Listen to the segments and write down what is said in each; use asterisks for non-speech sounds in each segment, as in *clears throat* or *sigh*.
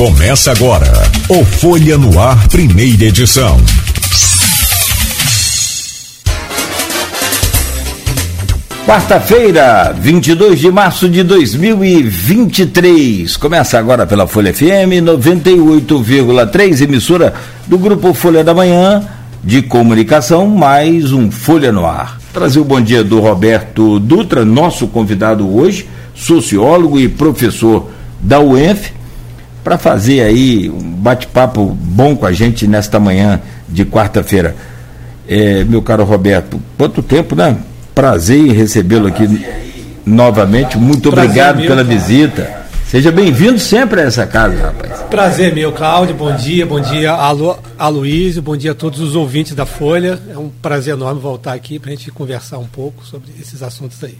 Começa agora o Folha no Ar, primeira edição. Quarta-feira, 22 de março de 2023. Começa agora pela Folha FM 98,3, emissora do Grupo Folha da Manhã de Comunicação, mais um Folha no Ar. Trazer o bom dia do Roberto Dutra, nosso convidado hoje, sociólogo e professor da UENF, para fazer aí um bate-papo bom com a gente nesta manhã de quarta-feira. É, meu caro Roberto, quanto tempo, né? Prazer em recebê-lo aqui novamente. Muito Prazer obrigado meu, pela cara. visita. Seja bem-vindo sempre a essa casa, rapaz. Prazer meu, Cláudio. Bom dia, bom dia a, Lu, a Luísio, bom dia a todos os ouvintes da Folha. É um prazer enorme voltar aqui para a gente conversar um pouco sobre esses assuntos aí.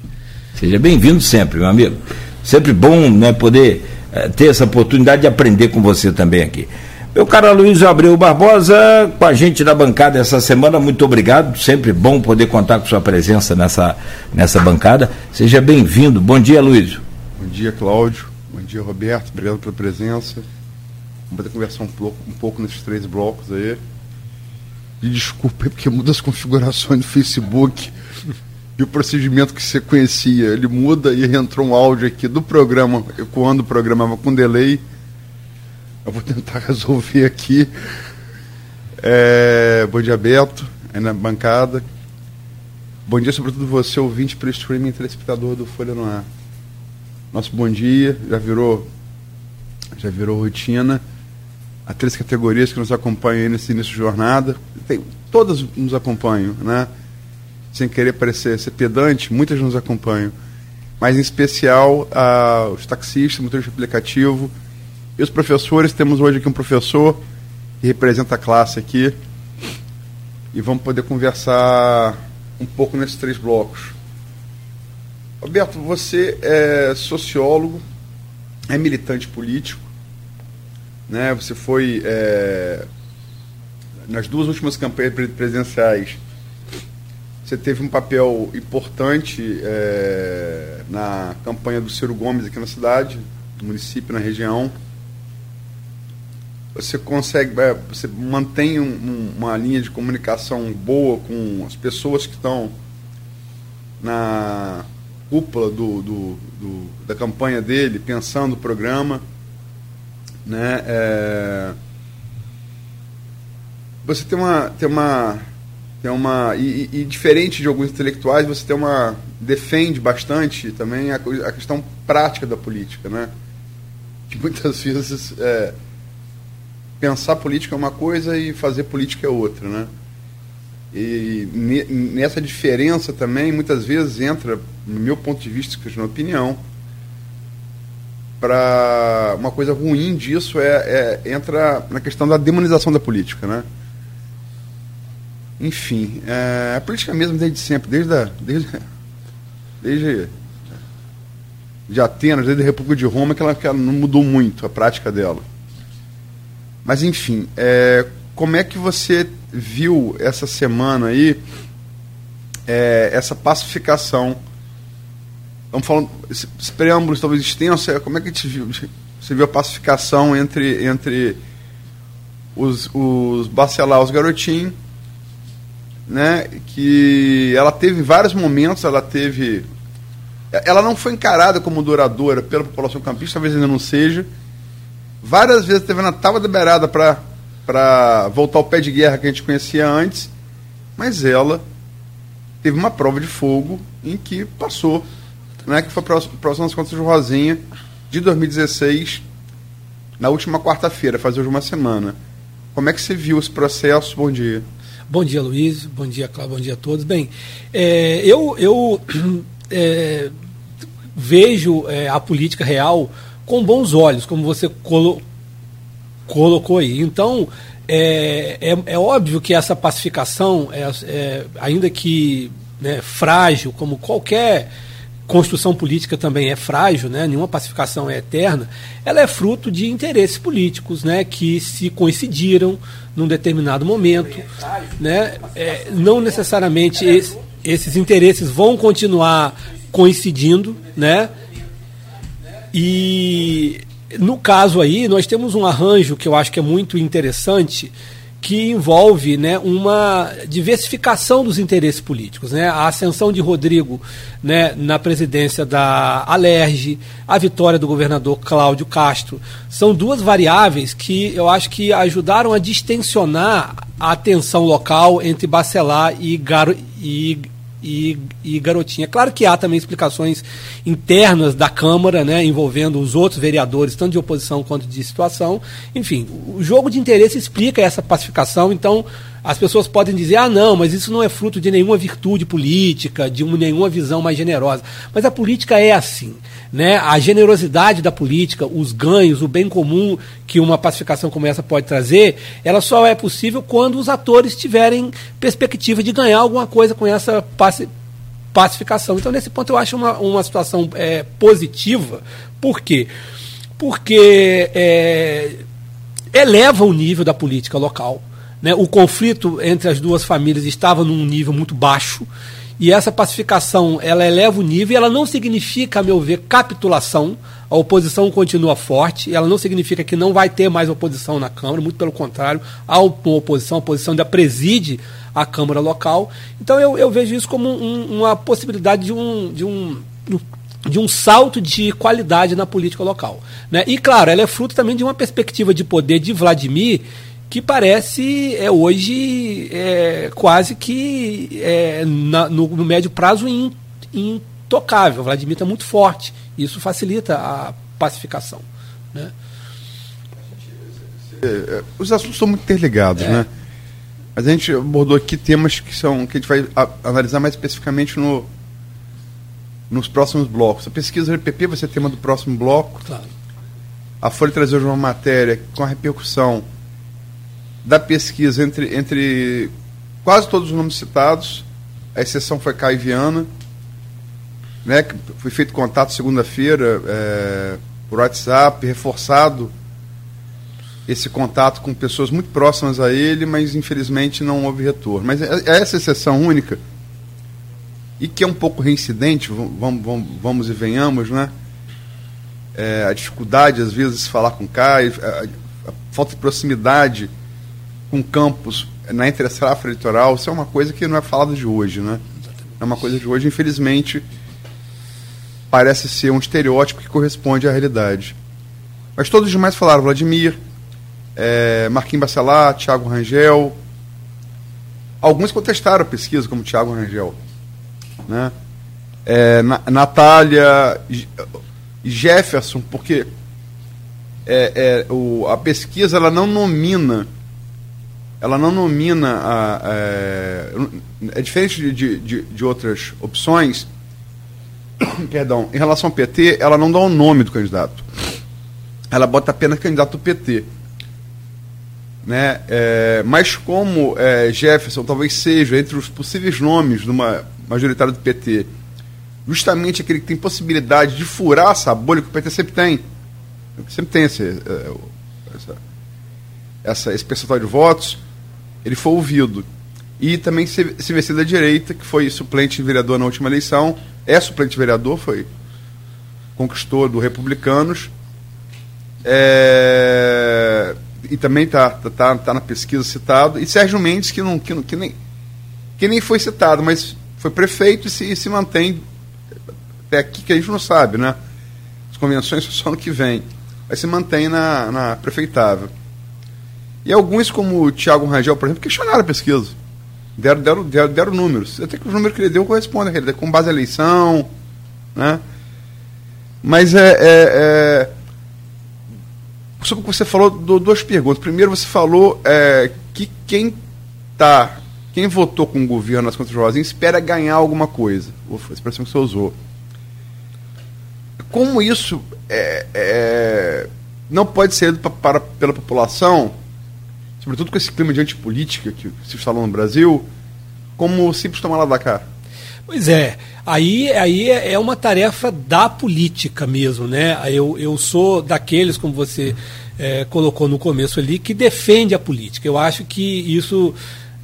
Seja bem-vindo sempre, meu amigo. Sempre bom né, poder é, ter essa oportunidade de aprender com você também aqui. Meu caro Luiz Abreu Barbosa, com a gente na bancada essa semana, muito obrigado. Sempre bom poder contar com sua presença nessa, nessa bancada. Seja bem-vindo. Bom dia, Luiz. Bom dia, Cláudio. Bom dia, Roberto. Obrigado pela presença. Vamos poder conversar um pouco, um pouco nesses três blocos aí. E desculpa porque muda as configurações do Facebook e o procedimento que você conhecia. Ele muda e entrou um áudio aqui do programa, ecoando o programa com delay eu vou tentar *laughs* resolver aqui. É, bom dia, Beto, aí na bancada. Bom dia, sobretudo você, ouvinte pelo streaming telespectador do Folha no Ar. Nosso bom dia já virou, já virou rotina. Há três categorias que nos acompanham aí nesse início de jornada. Tem, todas nos acompanham, né? Sem querer parecer ser pedante, muitas nos acompanham. Mas em especial os taxistas, motoristas de aplicativo, e os professores, temos hoje aqui um professor que representa a classe aqui. E vamos poder conversar um pouco nesses três blocos. Roberto, você é sociólogo, é militante político, né? Você foi é, nas duas últimas campanhas presidenciais. Você teve um papel importante é, na campanha do Ciro Gomes aqui na cidade, no município, na região você consegue, é, você mantém um, um, uma linha de comunicação boa com as pessoas que estão na cúpula do, do, do, da campanha dele, pensando o programa. Né? É, você tem uma. Tem uma, tem uma e, e, diferente de alguns intelectuais, você tem uma. defende bastante também a, a questão prática da política. Né? Que muitas *laughs* vezes. É, pensar política é uma coisa e fazer política é outra, né? E nessa diferença também, muitas vezes entra, no meu ponto de vista, que é uma opinião, para uma coisa ruim disso é, é, entra na questão da demonização da política, né? Enfim, é, a política mesmo desde sempre, desde a, desde, desde de Atenas, desde a República de Roma, que ela, que ela não mudou muito a prática dela. Mas, enfim, é, como é que você viu essa semana aí é, essa pacificação? Vamos falando, esse preâmbulo talvez extenso, é, como é que você viu, você viu a pacificação entre, entre os, os Bacelar, os garotinhos, né, que ela teve vários momentos, ela teve. Ela não foi encarada como duradoura pela população campista, talvez ainda não seja, Várias vezes teve na tábua da beirada para voltar ao pé de guerra que a gente conhecia antes, mas ela teve uma prova de fogo em que passou, né, que foi próximo das contas de Rosinha, de 2016, na última quarta-feira, faz hoje uma semana. Como é que você viu esse processo? Bom dia. Bom dia, Luiz. Bom dia, Cláudio. Bom dia a todos. Bem, é, eu, eu *clears throat* é, vejo é, a política real com bons olhos, como você colo colocou aí. Então, é, é, é, óbvio que essa pacificação, é, é, ainda que né, frágil, como qualquer construção política também é frágil, né? nenhuma pacificação é eterna, ela é fruto de interesses políticos né? que se coincidiram num determinado momento. Né? É, não necessariamente esse, esses interesses vão continuar coincidindo, né? E no caso aí, nós temos um arranjo que eu acho que é muito interessante, que envolve né, uma diversificação dos interesses políticos. Né? A ascensão de Rodrigo né, na presidência da Alerj, a vitória do governador Cláudio Castro, são duas variáveis que eu acho que ajudaram a distensionar a tensão local entre Bacelar e, Garo, e e, e Garotinha. Claro que há também explicações internas da Câmara, né, envolvendo os outros vereadores, tanto de oposição quanto de situação. Enfim, o jogo de interesse explica essa pacificação, então as pessoas podem dizer, ah, não, mas isso não é fruto de nenhuma virtude política, de uma, nenhuma visão mais generosa. Mas a política é assim. Né? A generosidade da política, os ganhos, o bem comum que uma pacificação como essa pode trazer, ela só é possível quando os atores tiverem perspectiva de ganhar alguma coisa com essa pacificação. Então, nesse ponto, eu acho uma, uma situação é, positiva. Por quê? Porque é, eleva o nível da política local né? O conflito entre as duas famílias estava num nível muito baixo e essa pacificação ela eleva o nível ela não significa, a meu ver, capitulação. A oposição continua forte, ela não significa que não vai ter mais oposição na Câmara, muito pelo contrário, há uma oposição, a oposição ainda preside a Câmara local. Então eu, eu vejo isso como um, uma possibilidade de um, de um de um salto de qualidade na política local. Né? E, claro, ela é fruto também de uma perspectiva de poder de Vladimir que parece é, hoje é, quase que é, na, no, no, médio prazo in, intocável. O Vladimir está muito forte. Isso facilita a pacificação. Né? É, os assuntos são muito interligados, é. né? Mas a gente abordou aqui temas que são que a gente vai a, analisar mais especificamente no, nos próximos blocos. A pesquisa do PP vai ser tema do próximo bloco. Claro. A Folha trazer uma matéria com a repercussão da pesquisa entre, entre quase todos os nomes citados, a exceção foi Caio Viana, né, que foi feito contato segunda-feira é, por WhatsApp, reforçado esse contato com pessoas muito próximas a ele, mas infelizmente não houve retorno. Mas é, é essa exceção única, e que é um pouco reincidente, vamos, vamos, vamos e venhamos, né? É, a dificuldade, às vezes, de falar com Caio, a, a falta de proximidade com campos na entre-safra litoral, isso é uma coisa que não é falada de hoje, né? É uma coisa de hoje, infelizmente, parece ser um estereótipo que corresponde à realidade. Mas todos os demais falaram, Vladimir, é, Marquinhos Bacelar, Tiago Rangel. Alguns contestaram a pesquisa, como Tiago Rangel. Né? É, Natália Jefferson, porque é, é, o, a pesquisa ela não nomina ela não nomina a, é, é diferente de, de, de, outras opções *coughs* perdão, em relação ao PT, ela não dá o nome do candidato. Ela bota apenas candidato PT. Né? É, mas como é, Jefferson talvez seja entre os possíveis nomes de uma majoritária do PT, justamente aquele que tem possibilidade de furar essa bolha que o PT sempre tem. Sempre tem esse, é, essa, essa, esse percentual de votos ele foi ouvido. E também CVC da direita, que foi suplente vereador na última eleição, é suplente vereador, foi conquistou do Republicanos. É, e também está tá, tá, tá na pesquisa citado. E Sérgio Mendes, que, não, que, não, que, nem, que nem foi citado, mas foi prefeito e se, e se mantém até aqui que a gente não sabe, né? As convenções só no que vem. Mas se mantém na, na prefeitável. E alguns, como o Thiago Rangel, por exemplo, questionaram a pesquisa. Deram, deram, deram, deram números. Até que os números que ele deu correspondem a ele, com base à eleição. Né? Mas é, é, é, Sobre o que você falou, duas perguntas. Primeiro, você falou é, que quem tá, quem votou com o governo nas contas Rosinha espera ganhar alguma coisa. Ufa, a expressão que você usou. Como isso é, é não pode ser para, para, pela população sobretudo com esse clima de antipolítica que se instalou no Brasil, como simples tomar lá da cá? Pois é, aí, aí é uma tarefa da política mesmo, né? Eu, eu sou daqueles, como você é, colocou no começo ali, que defende a política. Eu acho que isso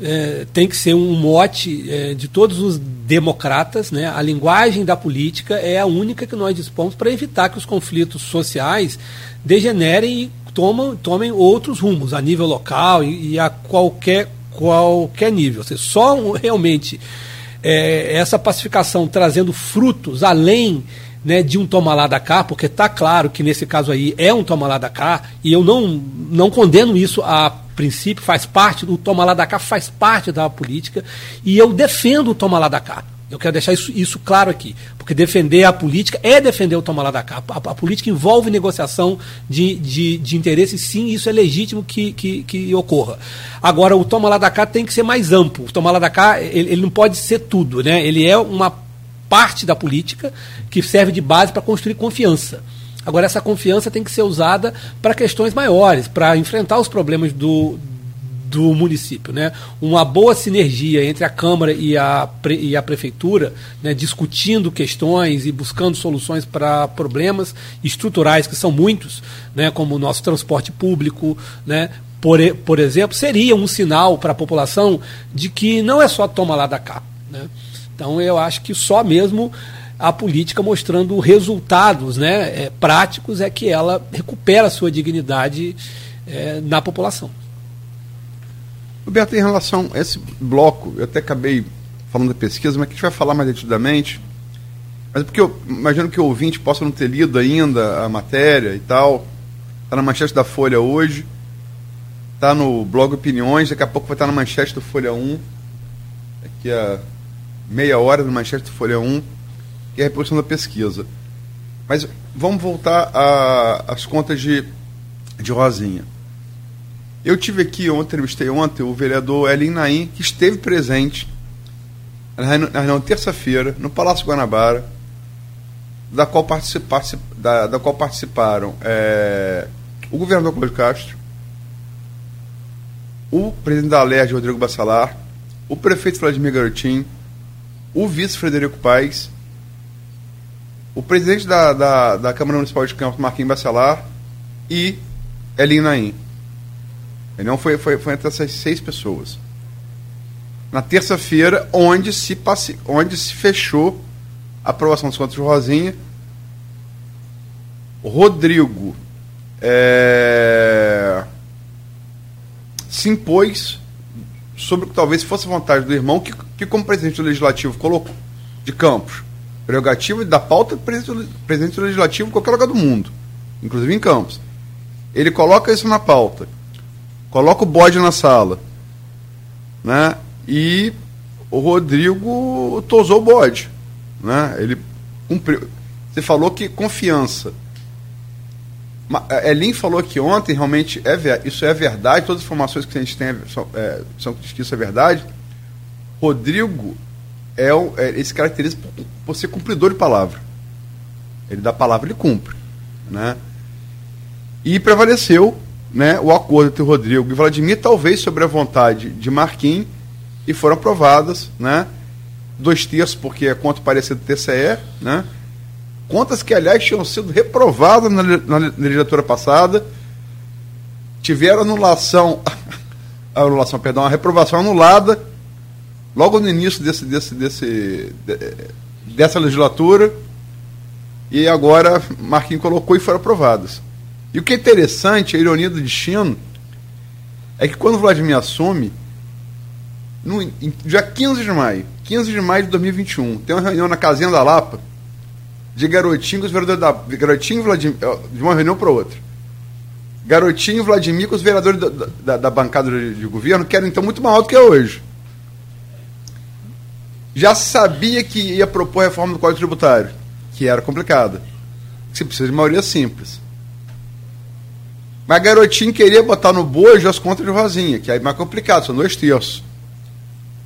é, tem que ser um mote é, de todos os democratas. Né? A linguagem da política é a única que nós dispomos para evitar que os conflitos sociais degenerem e tomam, tomem outros rumos a nível local e, e a qualquer, qualquer nível. Seja, só *laughs* realmente é, essa pacificação trazendo frutos além né, de um toma lá da cá, porque está claro que nesse caso aí é um toma lá da cá, e eu não, não condeno isso a princípio, faz parte, do toma lá da cá faz parte da política, e eu defendo o toma lá da cá. Eu quero deixar isso, isso claro aqui, porque defender a política é defender o toma lá da cá. A, a política envolve negociação de, de, de interesses, sim, isso é legítimo que, que, que ocorra. Agora, o toma lá da cá tem que ser mais amplo. O toma lá da cá, ele, ele não pode ser tudo, né? Ele é uma parte da política que serve de base para construir confiança. Agora, essa confiança tem que ser usada para questões maiores, para enfrentar os problemas do, do município. Né? Uma boa sinergia entre a Câmara e a, e a Prefeitura, né, discutindo questões e buscando soluções para problemas estruturais, que são muitos, né, como o nosso transporte público, né, por, por exemplo, seria um sinal para a população de que não é só toma lá da cá. Né? Então eu acho que só mesmo a política mostrando resultados né, é, práticos é que ela recupera a sua dignidade é, na população. Roberto, em relação a esse bloco, eu até acabei falando da pesquisa, mas que a gente vai falar mais detidamente. Mas é porque eu imagino que o ouvinte possa não ter lido ainda a matéria e tal. Está na manchete da Folha hoje. Está no blog Opiniões, daqui a pouco vai estar na manchete do Folha 1. Daqui a meia hora no Manchester Folha 1, que é a reposição da pesquisa. Mas vamos voltar às contas de, de Rosinha. Eu tive aqui ontem, entrevistei ontem o vereador Elin Naim, que esteve presente na reunião terça-feira no Palácio Guanabara, da qual, participa, da, da qual participaram é, o governador Cláudio Castro, o presidente da Alerj, Rodrigo Bassalar, o prefeito Vladimir Garotinho, o vice Frederico Paes, o presidente da, da, da Câmara Municipal de Campos, Marquinhos Bacelar, e Elin Naim. Não foi, foi, foi entre essas seis pessoas. Na terça-feira, onde se, passe, onde se fechou a aprovação dos contas de Rosinha, Rodrigo é, se impôs sobre o que talvez fosse vontade do irmão, que, que como presidente do Legislativo colocou de Campos, prerrogativa da pauta do presidente, presidente do Legislativo em qualquer lugar do mundo, inclusive em Campos. Ele coloca isso na pauta, coloca o bode na sala, né? E o Rodrigo tosou o bode, né? Ele cumpriu. Você falou que confiança. Elin falou que ontem realmente é isso é verdade, todas as informações que a gente tem são, é, que isso é verdade. Rodrigo é, o, é se caracteriza por, por, ser cumpridor de palavra. Ele dá palavra, ele cumpre, né? E prevaleceu, né, o acordo entre o Rodrigo e Vladimir, talvez sobre a vontade de Marquinhos, e foram aprovadas, né? Dois terços, porque é contra o parecer do TCE, né? Contas que, aliás, tinham sido reprovadas na, na legislatura passada, tiveram anulação, *laughs* anulação, perdão, a reprovação anulada logo no início desse, desse, desse, dessa legislatura, e agora Marquinhos colocou e foram aprovadas. E o que é interessante, a ironia do destino, é que quando o Vladimir assume, no, em, dia 15 de maio, 15 de maio de 2021, tem uma reunião na Casinha da Lapa, de Garotinho com os vereadores da. Garotinho Vladimir. De uma reunião para outra. Garotinho Vladimir com os vereadores da, da, da bancada de, de, governo, que eram então muito maior do que é hoje. Já sabia que ia propor a reforma do Código Tributário, que era complicada. Você precisa de maioria simples. Mas Garotinho queria botar no bojo as contas de Rosinha, que é mais complicado, são dois terços.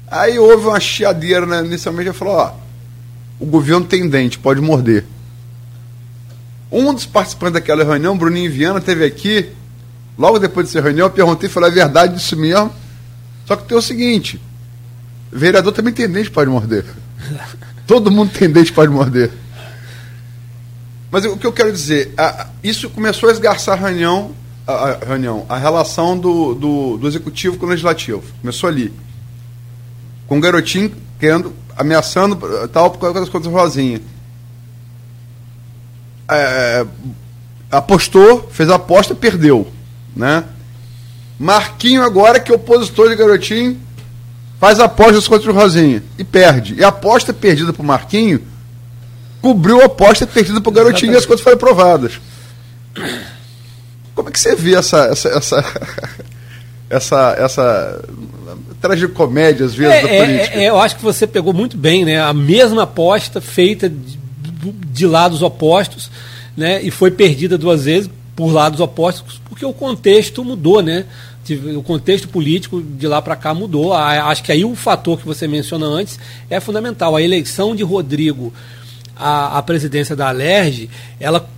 Aí houve uma chiadeira, né? inicialmente, ele falou, ó o governo tem dente, pode morder. Um dos participantes daquela reunião, Bruninho Viana, teve aqui, logo depois dessa reunião, eu perguntei, falei, é verdade disso mesmo. Só que tem o seguinte, vereador também tem dente, pode morder. *laughs* Todo mundo tem dente, pode morder. Mas o que eu quero dizer, a, isso começou a esgarçar a reunião, a, a reunião, a relação do, do, do, executivo com o legislativo. Começou ali. com um garotinho querendo, ameaçando tal por causa das contas Rosinha. É, apostou, fez a aposta, perdeu, né? Marquinho agora que é opositor de garotinho faz apostas contra o Rosinha e perde. E a aposta perdida pro Marquinho cobriu a aposta perdida pro garotinho e as contas foram aprovadas. Como é que você vê essa essa essa *laughs* essa, essa tragicomédia às vezes é, da é, política? É, eu acho que você pegou muito bem, né? A mesma aposta feita de, de lados opostos, né? E foi perdida duas vezes por lados opostos, porque o contexto mudou, né? o contexto político de lá para cá mudou. Acho que aí o fator que você menciona antes é fundamental. A eleição de Rodrigo à, à presidência da Alerj, ela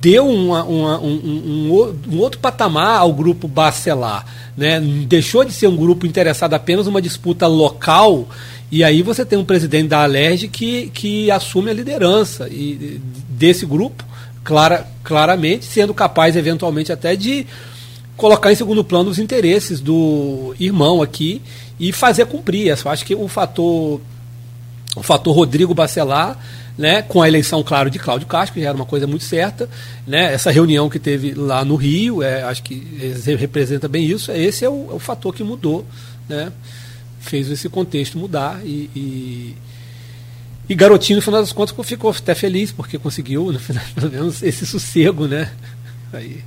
deu uma, uma, um, um, um, outro patamar ao grupo Bacelar. Né? Deixou de ser um grupo interessado apenas numa disputa local. E aí você tem um presidente da Alerj que, que assume a liderança e, desse grupo, clara, claramente, sendo capaz, eventualmente, até de colocar em segundo plano os interesses do irmão aqui e fazer cumprir. Eu acho que o fator, o fator Rodrigo Bacelar, né, com a eleição, claro, de Cláudio Castro, que já era uma coisa muito certa, né, essa reunião que teve lá no Rio, é, acho que representa bem isso. Esse é o, é o fator que mudou, né, fez esse contexto mudar e, e e Garotinho, no final das contas, ficou até feliz, porque conseguiu, no final, *laughs* pelo menos, esse sossego, né? Aí.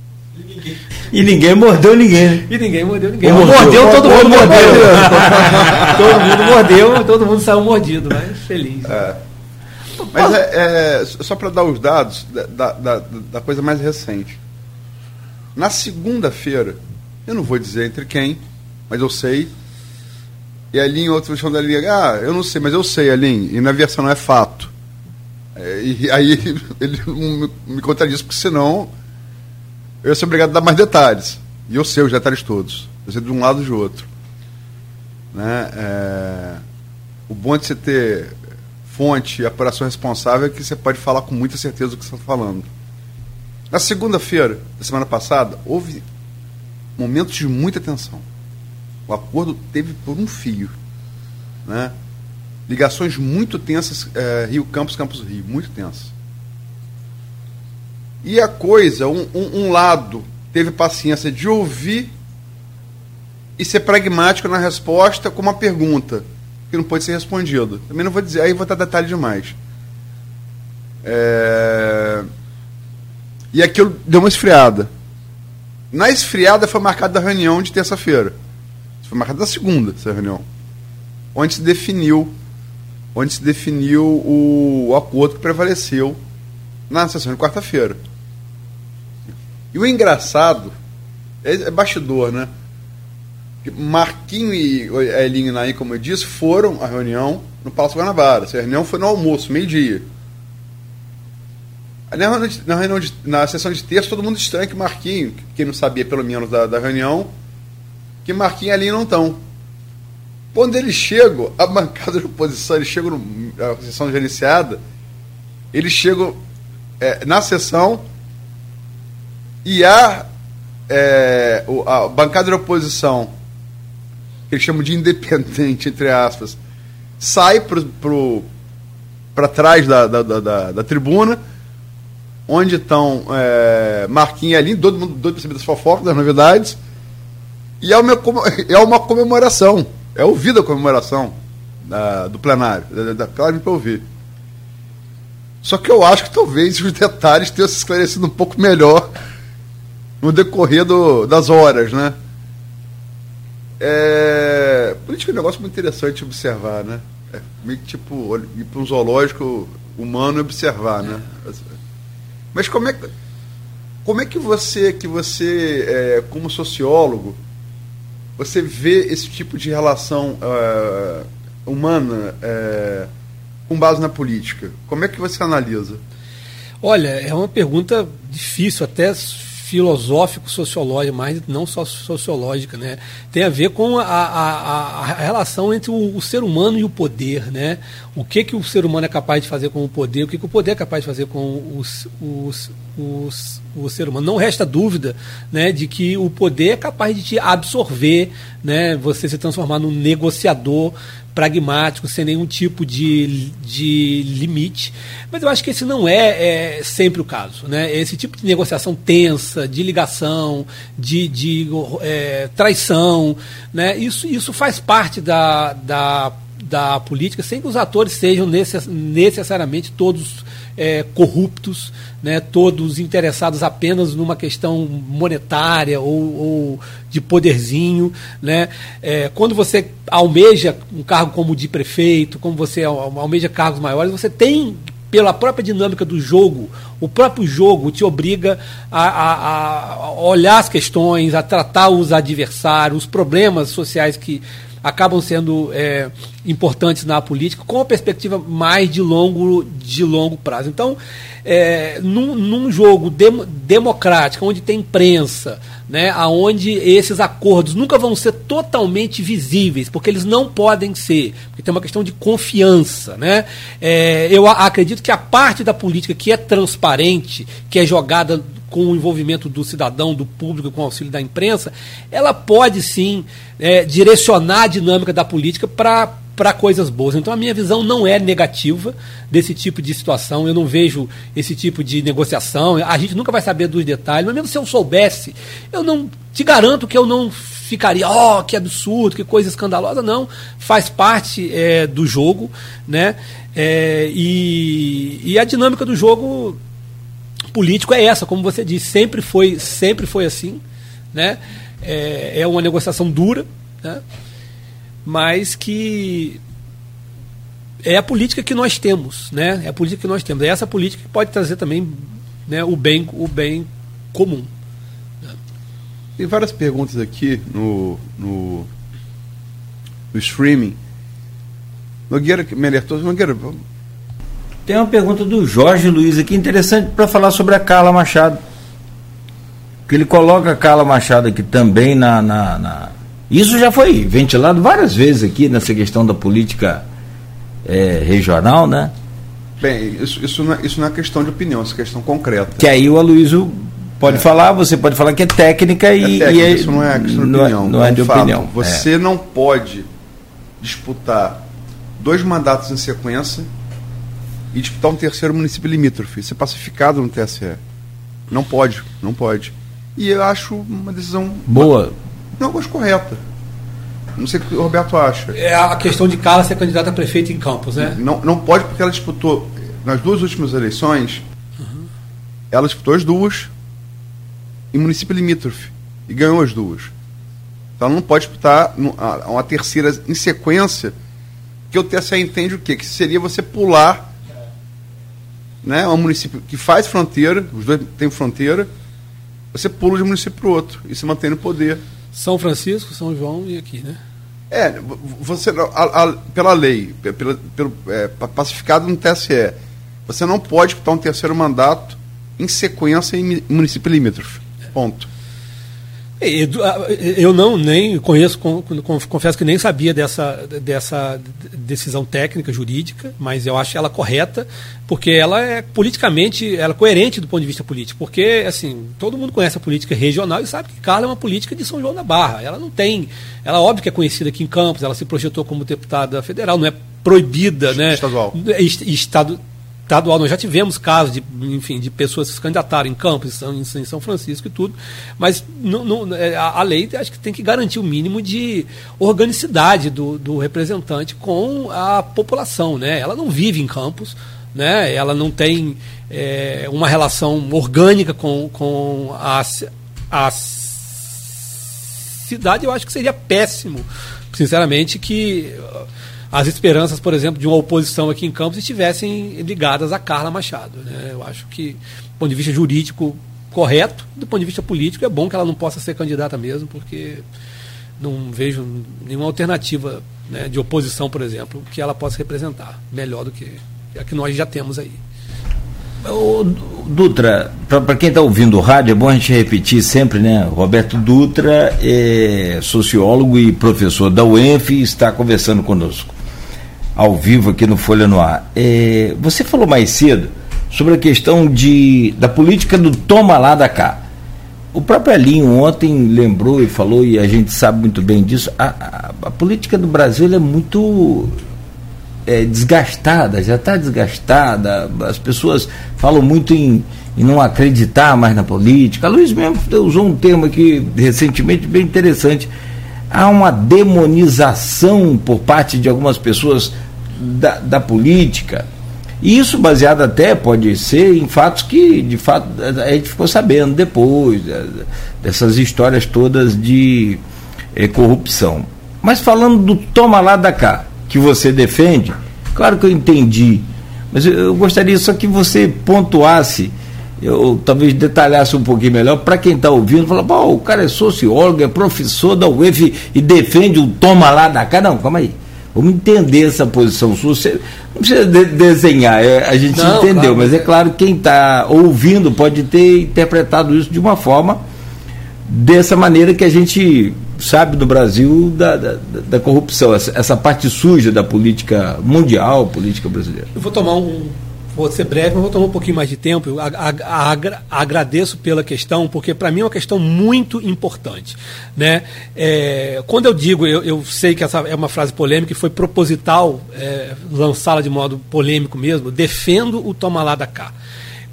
E ninguém mordeu ninguém. E ninguém mordeu ninguém. Mordeu, mordeu todo mundo mordeu. *laughs* todo mundo mordeu, todo mundo saiu mordido, mas feliz. É. Mas é, é só para dar os dados da, da, da, coisa mais recente. Na segunda-feira, eu não vou dizer entre quem, mas eu sei. E ali em outra versão da liga, ah, eu não sei, mas eu sei, ali. E na versão não é fato. É, e aí *laughs* ele me, me contradiz, porque senão eu ia ser obrigado a dar mais detalhes. E eu sei os detalhes todos. Eu sei de um lado e de outro. Né? É... O bom de você ter fonte apuração responsável é que você pode falar com muita certeza do que você está falando. Na segunda-feira da semana passada, houve momentos de muita tensão. O acordo teve por um fio. Né? Ligações muito tensas, é, Rio Campos, Campos Rio, muito tensas. E a coisa, um, um, um lado teve paciência de ouvir e ser pragmático na resposta com uma pergunta que não pode ser respondido. Também não vou dizer, aí vou dar detalhe demais. É... E aquilo deu uma esfriada. Na esfriada foi marcada a reunião de terça-feira. Foi marcada na segunda essa reunião. Onde se definiu onde se definiu o, o acordo que prevaleceu na sessão de quarta-feira. E o engraçado é, é bastidor, né? Marquinho e Elinho Naim, como eu disse, foram à reunião no Palácio Guanabara. Essa reunião foi no almoço, meio-dia. Na, reunião de, na, sessão de terça, todo mundo estranha que Marquinho, quem não sabia pelo menos da, da reunião, que Marquinho e Elinho não estão. Quando eles chegam, a bancada de oposição, eles chegam na sessão gerenciada, eles chegam é, na sessão, e a, é, a bancada de oposição, eles chamam de independente, entre aspas, sai para trás da, da, da, da, tribuna, onde estão é, Marquinhos ali, todo mundo doido para saber das fofocas, das novidades, e é uma, é uma comemoração, é ouvida a comemoração da, do plenário, da, da, claro para ouvir. Só que eu acho que talvez os detalhes tenham se esclarecido um pouco melhor no decorrer do, das horas, né? É, política é um negócio muito interessante de observar, né? É meio que tipo ir para um zoológico humano e observar, né? Mas como é que como é que você que você é, como sociólogo você vê esse tipo de relação uh, humana uh, com base na política? Como é que você analisa? Olha, é uma pergunta difícil, até filosófico, sociológico, mas não só sociológica, né? Tem a ver com a, a, a relação entre o, o, ser humano e o poder, né? O que, que o ser humano é capaz de fazer com o poder, o que, que o poder é capaz de fazer com os, os os, o ser humano. Não resta dúvida né, de que o poder é capaz de te absorver, né, você se transformar num negociador pragmático, sem nenhum tipo de, de limite. Mas eu acho que esse não é, é sempre o caso. Né? Esse tipo de negociação tensa, de ligação, de, de é, traição, né? isso, isso faz parte da, da, da política, sem que os atores sejam necess, necessariamente todos é, corruptos, né, todos interessados apenas numa questão monetária ou, ou de poderzinho. Né? É, quando você almeja um cargo como de prefeito, como você almeja cargos maiores, você tem pela própria dinâmica do jogo, o próprio jogo te obriga a, a, a, olhar as questões, a tratar os adversários, os problemas sociais que acabam sendo é, importantes na política com a perspectiva mais de longo, de longo prazo. Então, é, num, num, jogo dem, democrático, onde tem imprensa, né, onde esses acordos nunca vão ser totalmente visíveis, porque eles não podem ser, porque tem uma questão de confiança. Né? É, eu acredito que a parte da política que é transparente, que é jogada com o envolvimento do cidadão, do público, com o auxílio da imprensa, ela pode sim é, direcionar a dinâmica da política para para coisas boas. Então a minha visão não é negativa desse tipo de situação. Eu não vejo esse tipo de negociação. A gente nunca vai saber dos detalhes, mas mesmo se eu soubesse, eu não te garanto que eu não ficaria, oh, que absurdo, que coisa escandalosa. Não, faz parte é, do jogo, né? É, e, e a dinâmica do jogo político é essa, como você disse, sempre foi, sempre foi assim, né? É, é uma negociação dura, né? mas que é a política que nós temos, né? É a política que nós temos. É essa política que pode trazer também né, o bem, o bem comum. Tem várias perguntas aqui no, no, no streaming. Nogueira me alertou. Nogueira, tem uma pergunta do Jorge Luiz aqui, interessante para falar sobre a Carla Machado. Que ele coloca a Carla Machado aqui também na, na, na... Isso já foi ventilado várias vezes aqui nessa questão da política é, regional, né? Bem, isso, isso, não é, isso não é questão de opinião, isso é questão concreta. Que aí o Aloysio pode é. falar, você pode falar que é técnica é e. Técnica, e é, isso não é questão de não é- opinião. Não é, de fato. opinião. Você não pode disputar dois mandatos em sequência e disputar um terceiro município limítrofe, ser pacificado no TSE. Não pode, não pode. E eu acho uma decisão. Boa. Não, acho correta. Não sei o que o Roberto acha. É a questão de Carla ser candidata a prefeito em Campos, né? Não, não pode porque ela disputou, nas duas últimas eleições, uhum. ela disputou as duas em município limítrofe e ganhou as duas. Então ela não pode disputar uma terceira em sequência, que o TSE entende o quê? Que seria você pular né, um município que faz fronteira, os dois têm fronteira, você pula de um município para o outro e se mantém no poder. São Francisco, São João e aqui, né? É, você, a, a, pela lei, pela, pelo, é, pacificado no TSE, você não pode disputar um terceiro mandato em sequência em município limítrofe. Ponto. Eu não nem conheço, confesso que nem sabia dessa, dessa decisão técnica jurídica, mas eu acho ela correta, porque ela é politicamente, ela é coerente do ponto de vista político, porque assim, todo mundo conhece a política regional e sabe que Carla é uma política de São João da Barra. Ela não tem, ela óbvio que é conhecida aqui em Campos, ela se projetou como deputada federal, não é proibida, né? Estadual. Estado, estadual. Nós já tivemos casos de, enfim, de pessoas que se candidataram em Campos, em São Francisco e tudo, mas é, a, lei acho que tem que garantir o mínimo de organicidade do, do representante com a população. Né? Ela não vive em Campos, né? ela não tem é, uma relação orgânica com, com a, a cidade. Eu acho que seria péssimo, sinceramente, que as esperanças, por exemplo, de uma oposição aqui em Campos estivessem ligadas a Carla Machado. Né? Eu acho que, do ponto de vista jurídico, correto, do ponto de vista político, é bom que ela não possa ser candidata mesmo, porque não vejo nenhuma alternativa né, de oposição, por exemplo, que ela possa representar melhor do que a que nós já temos aí. O Dutra, para quem está ouvindo o rádio, é bom a gente repetir sempre, né? Roberto Dutra é sociólogo e professor da UENF e está conversando conosco ao vivo aqui no Folha no Ar. É, você falou mais cedo sobre a questão de, da política do toma lá da cá. O próprio Elinho ontem lembrou e falou, e a gente sabe muito bem disso, a, a, a política do Brasil é muito é, desgastada, já está desgastada, as pessoas falam muito em, em, não acreditar mais na política. A Luiz mesmo usou um termo aqui recentemente bem interessante. Há uma demonização por parte de algumas pessoas da, da política e isso baseado até, pode ser, em fatos que, de fato, a gente ficou sabendo depois, dessas histórias todas de eh, corrupção. Mas falando do toma lá da cá, que você defende, claro que eu entendi, mas eu, eu gostaria só que você pontuasse, eu talvez detalhasse um pouquinho melhor, para quem está ouvindo, falar, pô, o cara é sociólogo, é professor da UEF e defende o toma lá da cá. Não, calma aí. Vamos entender essa posição sua. Você não precisa de desenhar, é, a gente não, entendeu, claro, mas é claro que quem está ouvindo pode ter interpretado isso de uma forma dessa maneira que a gente sabe no Brasil da, da, da corrupção, essa, essa, parte suja da política mundial, política brasileira. Eu vou tomar um, Vou ser breve, mas vou tomar um pouquinho mais de tempo. Agradeço pela questão, porque para mim é uma questão muito importante. Né? É, quando eu digo, eu, eu, sei que essa é uma frase polêmica e foi proposital é, lançá-la de modo polêmico mesmo, defendo o toma lá da cá.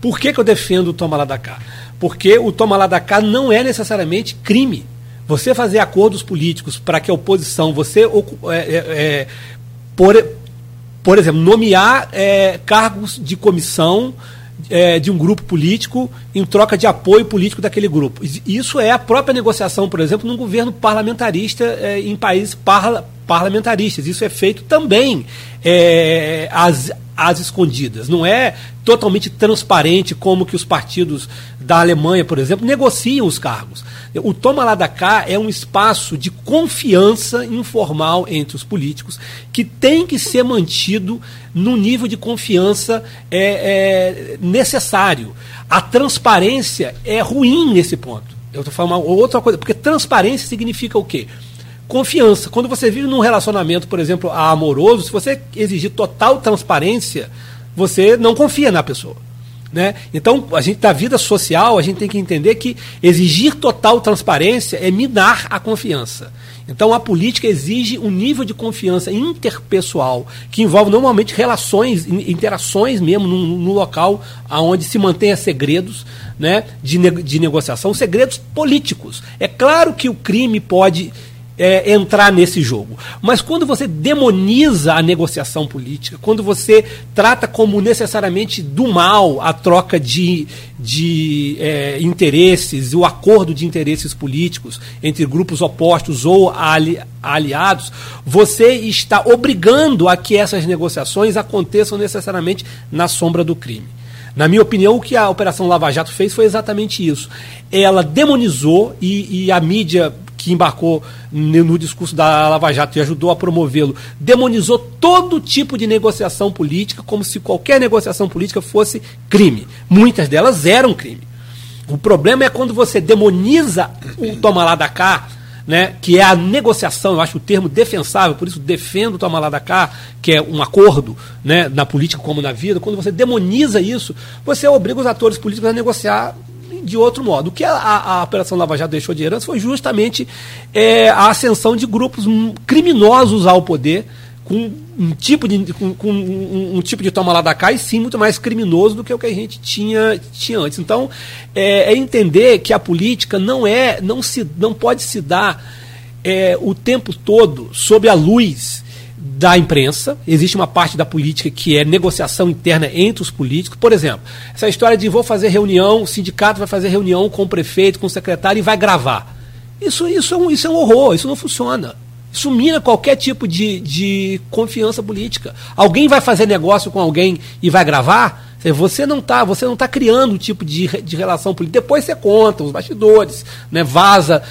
Por que, que eu defendo o toma lá da cá? Porque o toma lá da cá não é necessariamente crime. Você fazer acordos políticos para que a oposição, você é, é, é, por, por exemplo, nomear é, cargos de comissão é, de um grupo político em troca de apoio político daquele grupo. Isso é a própria negociação, por exemplo, num governo parlamentarista é, em países parla parlamentaristas. Isso é feito também é, às, às escondidas. Não é totalmente transparente como que os partidos da Alemanha, por exemplo, negociam os cargos. O Toma lá da cá é um espaço de confiança informal entre os políticos que tem que ser mantido no nível de confiança é, é necessário. A transparência é ruim nesse ponto. Eu estou falando outra coisa, porque transparência significa o quê? Confiança. Quando você vive num relacionamento, por exemplo, amoroso, se você exigir total transparência, você não confia na pessoa. Né? Então, a gente da vida social, a gente tem que entender que exigir total transparência é minar a confiança. Então, a política exige um nível de confiança interpessoal que envolve normalmente relações, interações mesmo no, no local onde se mantenha segredos né, de, de negociação, segredos políticos. É claro que o crime pode é, entrar nesse jogo. Mas quando você demoniza a negociação política, quando você trata como necessariamente do mal a troca de, de é, interesses, o acordo de interesses políticos entre grupos opostos ou ali, aliados, você está obrigando a que essas negociações aconteçam necessariamente na sombra do crime. Na minha opinião, o que a Operação Lava Jato fez foi exatamente isso. Ela demonizou e, e a mídia que embarcou no discurso da Lava Jato e ajudou a promovê-lo, demonizou todo tipo de negociação política como se qualquer negociação política fosse crime. Muitas delas eram crime. O problema é quando você demoniza o toma lá da cá, né, que é a negociação, eu acho o termo defensável, por isso defendo o toma lá da cá, que é um acordo né, na política como na vida. Quando você demoniza isso, você obriga os atores políticos a negociar de outro modo. O que a, a Operação Lava Jato deixou de herança foi justamente é, a ascensão de grupos criminosos ao poder, com um tipo de, com, com um, um, tipo de toma lá da cá, e sim muito mais criminoso do que o que a gente tinha, tinha antes. Então, é, é entender que a política não é, não, se, não pode se dar é, o tempo todo sob a luz da imprensa, existe uma parte da política que é negociação interna entre os políticos. Por exemplo, essa história de vou fazer reunião, o sindicato vai fazer reunião com o prefeito, com o secretário e vai gravar. Isso, isso, é, um, isso é um horror, isso não funciona. Isso mina qualquer tipo de, de confiança política. Alguém vai fazer negócio com alguém e vai gravar? Você não está, você não tá criando um tipo de, de relação política. Depois você conta os bastidores, né? vaza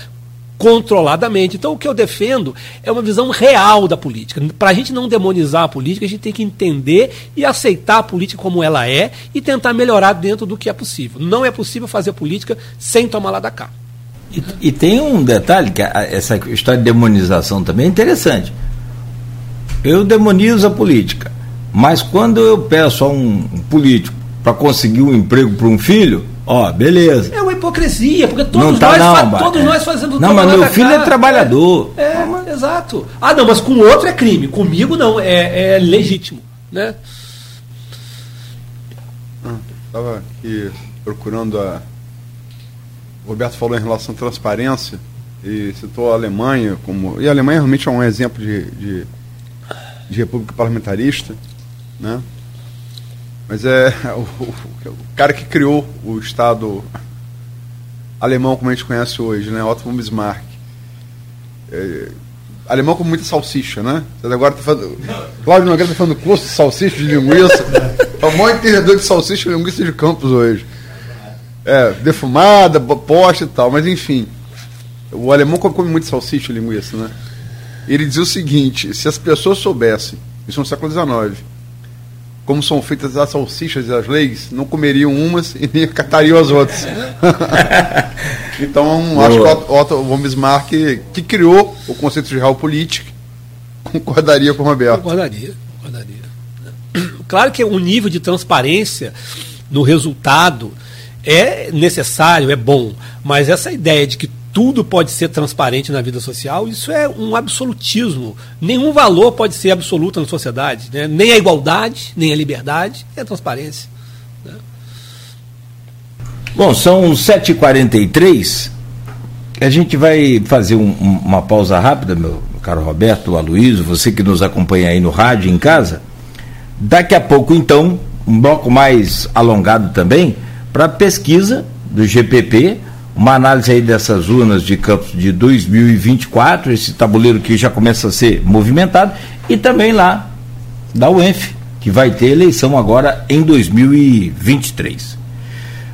controladamente. Então, o que eu defendo é uma visão real da política. Para a gente não demonizar a política, a gente tem que entender e aceitar a política como ela é e tentar melhorar dentro do que é possível. Não é possível fazer política sem tomar lá da cá. E, e tem um detalhe, que essa história de demonização também é interessante. Eu demonizo a política, mas quando eu peço a um político para conseguir um emprego para um filho, ó, beleza. É uma hipocrisia, porque todos, Não tá, nós, não, fa- todos é. nós fazendo Não, mas meu filho cá. é trabalhador. É, é, exato. Ah, não, mas com o outro é crime, comigo não, é, é legítimo. Né? Estava aqui procurando a. O Roberto falou em relação à transparência e citou a Alemanha como. E a Alemanha realmente é um exemplo de, de, de república parlamentarista, né? Mas é *laughs* o, o- o cara que criou o Estado alemão como a gente conhece hoje, né? Otto von Bismarck. É, alemão com muita salsicha, né? Você agora tá falando. Cláudio Nogueira tá falando curso de salsicha de linguiça. É o maior entendedor de salsicha e linguiça de campos hoje. É, defumada, posta e tal, mas enfim. O alemão come come muito salsicha e linguiça, né? Ele dizia o seguinte: se as pessoas soubessem, isso no século XIX, como são feitas as salsichas e as leis, não comeriam umas e nem catariam as outras. *laughs* então, acho que Boa. o Otto von Bismarck, que criou o conceito de realpolitik, concordaria com o Roberto. Concordaria, concordaria. Claro que o nível de transparência no resultado é necessário, é bom, mas essa ideia de que tudo pode ser transparente na vida social, isso é um absolutismo. Nenhum valor pode ser absoluto na sociedade. Né? Nem a igualdade, nem a liberdade, é a transparência. Bom, são 7h43. A gente vai fazer um- uma pausa rápida, meu caro Roberto, Aloysio, você que nos acompanha aí no rádio, em casa. Daqui a pouco, então, um bloco mais alongado também, para pesquisa do GPP, uma análise aí dessas urnas de campos de 2024, esse tabuleiro que já começa a ser movimentado, e também lá da UENF, que vai ter eleição agora em 2023.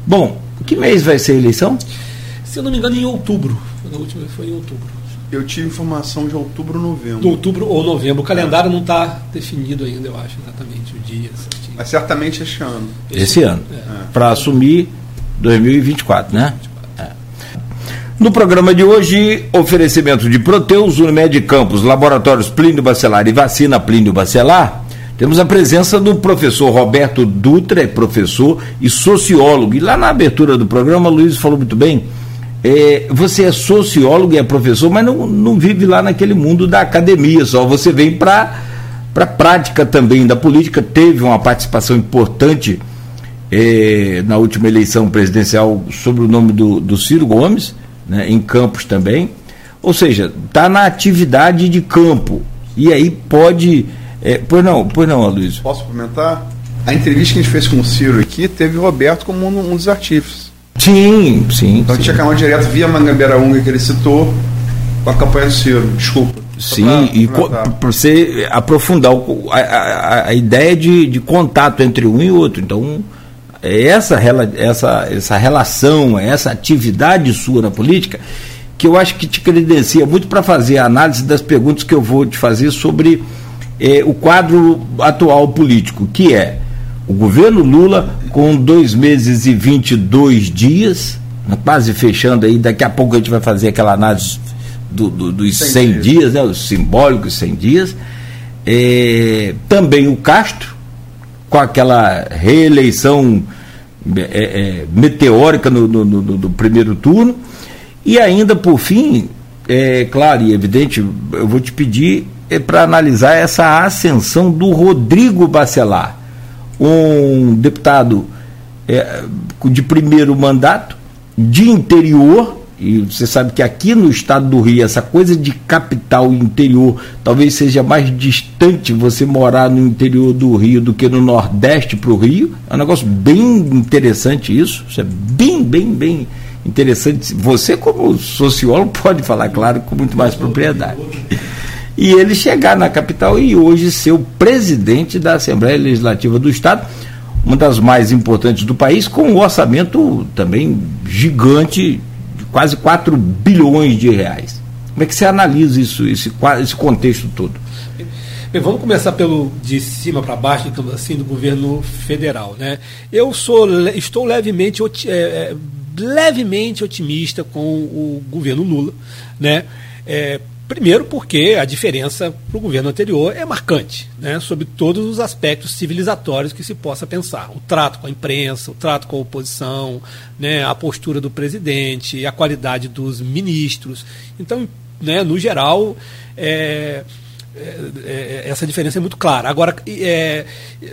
Bom, que mês vai ser a eleição? Se eu não me engano, em outubro. A última foi em outubro. Eu tive informação de outubro, novembro. De outubro ou novembro. O calendário não está definido ainda, eu acho, exatamente o dia certinho. Mas certamente este ano. Esse ano. É. Para assumir 2024, né? É. No programa de hoje, oferecimento de Proteus, Unimed Campos, Laboratórios Plínio Bacelar e Vacina Plínio Bacelar. Temos a presença do professor Roberto Dutra, é professor e sociólogo. E lá na abertura do programa, Luiz falou muito bem. é, você é sociólogo e é professor, mas não, não vive lá naquele mundo da academia só. Você vem para a prática também da política. Teve uma participação importante eh, na última eleição presidencial sobre o nome do, do Ciro Gomes, né, em Campos também. Ou seja, está na atividade de campo. E aí pode. eh, pois não, pois não, Luiz. Posso comentar? A entrevista que a gente fez com o Ciro aqui teve o Roberto como um, um dos artífices. Sim, sim. Então a sim. gente tinha canal direto via Mangambeira Unga que ele citou com a campanha do Ciro. Desculpa. Sim, pra e para você aprofundar a, a- a ideia de, de contato entre um e outro. Então, é essa, rela- essa, essa relação, é essa atividade sua na política, que eu acho que te credencia muito para fazer a análise das perguntas que eu vou te fazer sobre eh, o quadro atual político, que é o governo Lula com dois meses e 22 dias, quase fechando aí, daqui a pouco a gente vai fazer aquela análise do- do- dos 100, 100 dias dias. né, os simbólicos 100 dias. É, também o Castro, com aquela reeleição é, é, meteórica no, no- no- no- primeiro turno. E ainda, por fim, é claro e evidente, eu vou te pedir é, para analisar essa ascensão do Rodrigo Bacelar, um deputado é, de primeiro mandato, de interior, e você sabe que aqui no estado do Rio, essa coisa de capital interior, talvez seja mais distante você morar no interior do Rio do que no Nordeste para o Rio. É um negócio bem interessante isso. Isso é bem, bem, bem interessante. Você, como sociólogo, *laughs* pode falar, claro, com muito mais propriedade. E ele chegar na capital e hoje ser o presidente da Assembleia Legislativa do Estado, uma das mais importantes do país, com um orçamento também gigante, quase 4 bilhões de reais. Como é que você analisa isso, esse, esse contexto todo? Bem, vamos começar pelo de cima para baixo, digamos assim, do governo federal. Né? Eu sou, estou levemente, é, é, levemente otimista com o governo Lula, né? É, Primeiro, porque a diferença para o governo anterior é marcante, né, sobre todos os aspectos civilizatórios que se possa pensar. O trato com a imprensa, o trato com a oposição, né, a postura do presidente, a qualidade dos ministros. Então, né, no geral, é, é, é, essa diferença é muito clara. Agora, é,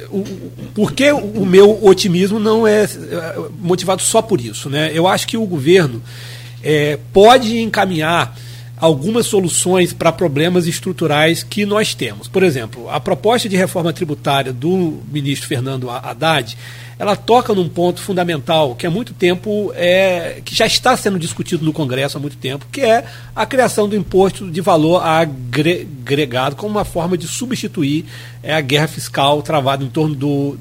o, por que o meu otimismo não é, é motivado só por isso? Né? Eu acho que o governo é, pode encaminhar algumas soluções para problemas estruturais que nós temos. Por exemplo, a proposta de reforma tributária do ministro Fernando Haddad, ela toca num ponto fundamental que há muito tempo é que já está sendo discutido no Congresso há muito tempo, que é a criação do imposto de valor agregado como uma forma de substituir é, a guerra fiscal travada em torno do,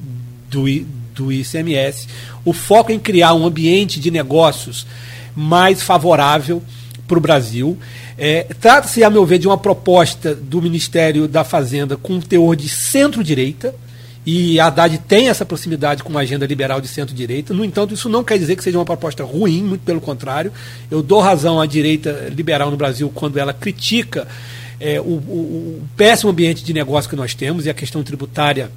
do, do ICMS. O foco em criar um ambiente de negócios mais favorável para o Brasil. É, Trata-se, a meu ver, de uma proposta do Ministério da Fazenda com um teor de centro-direita, e a Haddad tem essa proximidade com uma agenda liberal de centro-direita. No entanto, isso não quer dizer que seja uma proposta ruim, muito pelo contrário. Eu dou razão à direita liberal no Brasil quando ela critica é, o, o, o péssimo ambiente de negócio que nós temos e a questão tributária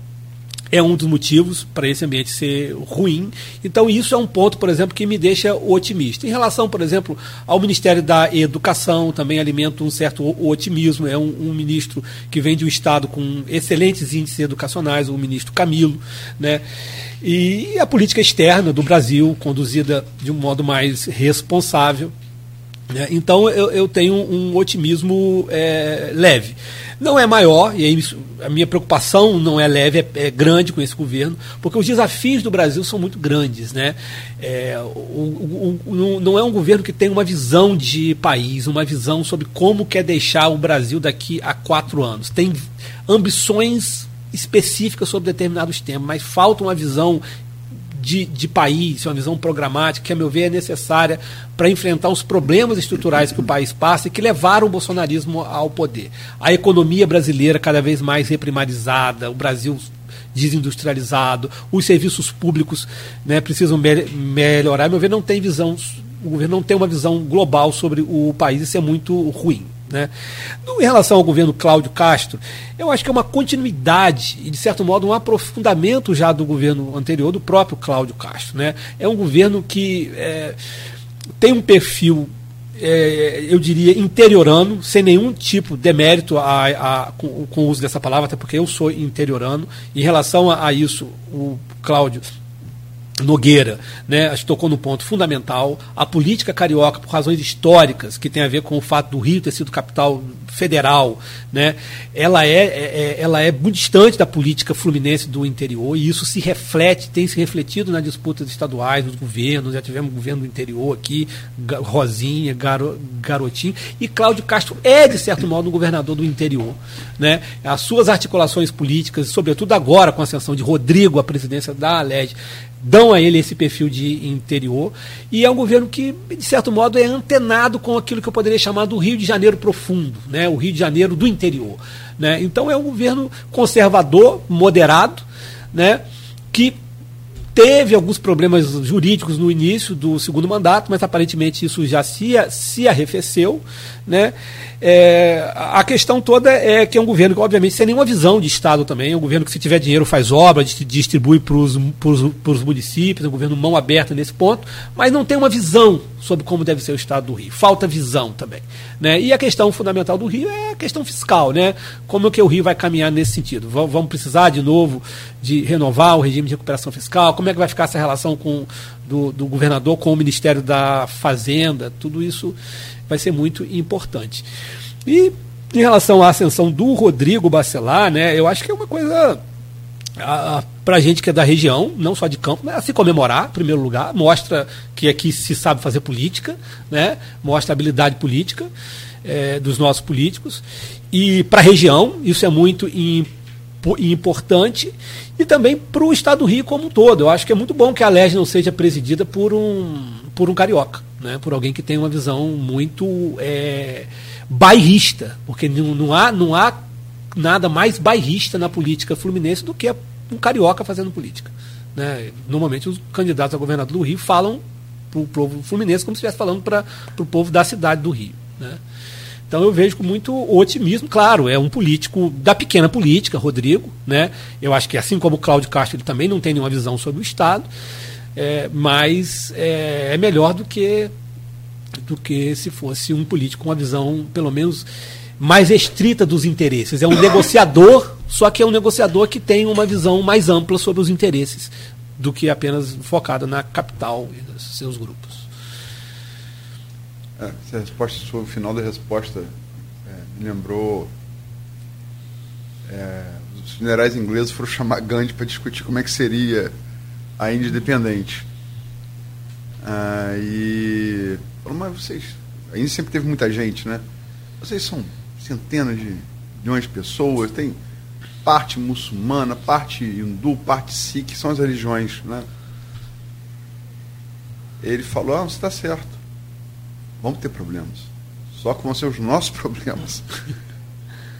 é um dos motivos para esse ambiente ser ruim. Então, isso é um ponto, por exemplo, que me deixa otimista. Em relação, por exemplo, ao Ministério da Educação, também alimenta um certo otimismo. É um, um ministro que vem de um Estado com excelentes índices educacionais, o ministro Camilo. Né? E a política externa do Brasil, conduzida de um modo mais responsável. Né? Então, eu, eu tenho um otimismo é, leve. Não é maior, e aí a minha preocupação não é leve, é, é, grande com esse governo, porque os desafios do Brasil são muito grandes. Né? É, o, o, o, não é um governo que tem uma visão de país, uma visão sobre como quer deixar o Brasil daqui a quatro anos. Tem ambições específicas sobre determinados temas, mas falta uma visão de, de país, uma visão programática, que, a meu ver, é necessária para enfrentar os problemas estruturais que o país passa e que levaram o bolsonarismo ao poder. A economia brasileira cada vez mais reprimarizada, o Brasil desindustrializado, os serviços públicos né, precisam me melhorar. A meu ver, não tem visão, o governo não tem uma visão global sobre o país, isso é muito ruim. Né? Em relação ao governo Cláudio Castro, eu acho que é uma continuidade e, de certo modo, um aprofundamento já do governo anterior, do próprio Cláudio Castro. Né? É um governo que é, tem um perfil, é, eu diria, interiorano, sem nenhum tipo de mérito a, a, com, com, o uso dessa palavra, até porque eu sou interiorano. Em relação a, a isso, o Cláudio Nogueira, né, acho que tocou no ponto fundamental. A política carioca, por razões históricas, que tem a ver com o fato do Rio ter sido capital federal, né, ela, é, é, é, ela é muito distante da política fluminense do interior, e isso se reflete, tem se refletido nas disputas estaduais, nos governos. Já tivemos governo do interior aqui, Rosinha, Garo, Garotinho, e Cláudio Castro é, de certo modo, um governador do interior. Né? As suas articulações políticas, sobretudo agora com a ascensão de Rodrigo à presidência da Aleg, dão a ele esse perfil de interior. E é um governo que, de certo modo, é antenado com aquilo que eu poderia chamar do Rio de Janeiro profundo, né? O Rio de Janeiro do interior. Né? Então é um governo conservador, moderado, né? que teve alguns problemas jurídicos no início do segundo mandato, mas aparentemente isso já se, se arrefeceu. Né? É, a questão toda é que é um governo que, obviamente, sem nenhuma visão de Estado também. É um governo que, se tiver dinheiro, faz obra, distribui para os municípios, é um governo mão aberta nesse ponto, mas não tem uma visão sobre como deve ser o Estado do Rio. Falta visão também. Né? E a questão fundamental do Rio é a questão fiscal. Né? Como é que o Rio vai caminhar nesse sentido? Vamos precisar, de novo, de renovar o regime de recuperação fiscal? Como é que vai ficar essa relação com, do, do governador com o Ministério da Fazenda? Tudo isso vai ser muito importante. E em relação à ascensão do Rodrigo Bacelar, né, eu acho que é uma coisa para a gente que é da região, não só de campo, né, se comemorar, em primeiro lugar, mostra que aqui se sabe fazer política, né, mostra a habilidade política é, dos nossos políticos. E para a região, isso é muito importante. E também para o Estado do Rio como um todo. Eu acho que é muito bom que a LEG não seja presidida por um, por um carioca né, por alguém que tem uma visão muito é, bairrista, porque não, não, há, não há nada mais bairrista na política fluminense do que um carioca fazendo política. Né? Normalmente os candidatos a governador do Rio falam para o povo fluminense como se estivesse falando para o povo da cidade do Rio. Né? Então eu vejo com muito otimismo, claro, é um político da pequena política, Rodrigo, né? Eu acho que assim como o Cláudio Castro, ele também não tem nenhuma visão sobre o Estado, é, mas é, é melhor do que do que se fosse um político com uma visão, pelo menos, mais restrita dos interesses. É um negociador, só que é um negociador que tem uma visão mais ampla sobre os interesses do que apenas focada na capital e seus grupos. É, essa resposta, o final da resposta é, me lembrou. É, os generais ingleses foram chamar Gandhi para discutir como é que seria a Índia independente. Ah, e falou, mas vocês. A Índia sempre teve muita gente, né? Vocês são centenas de milhões de pessoas, tem parte muçulmana, parte hindu, parte sikh, são as religiões, né? Ele falou, ah, você está certo vamos ter problemas. Só que vão ser os nossos *laughs* problemas.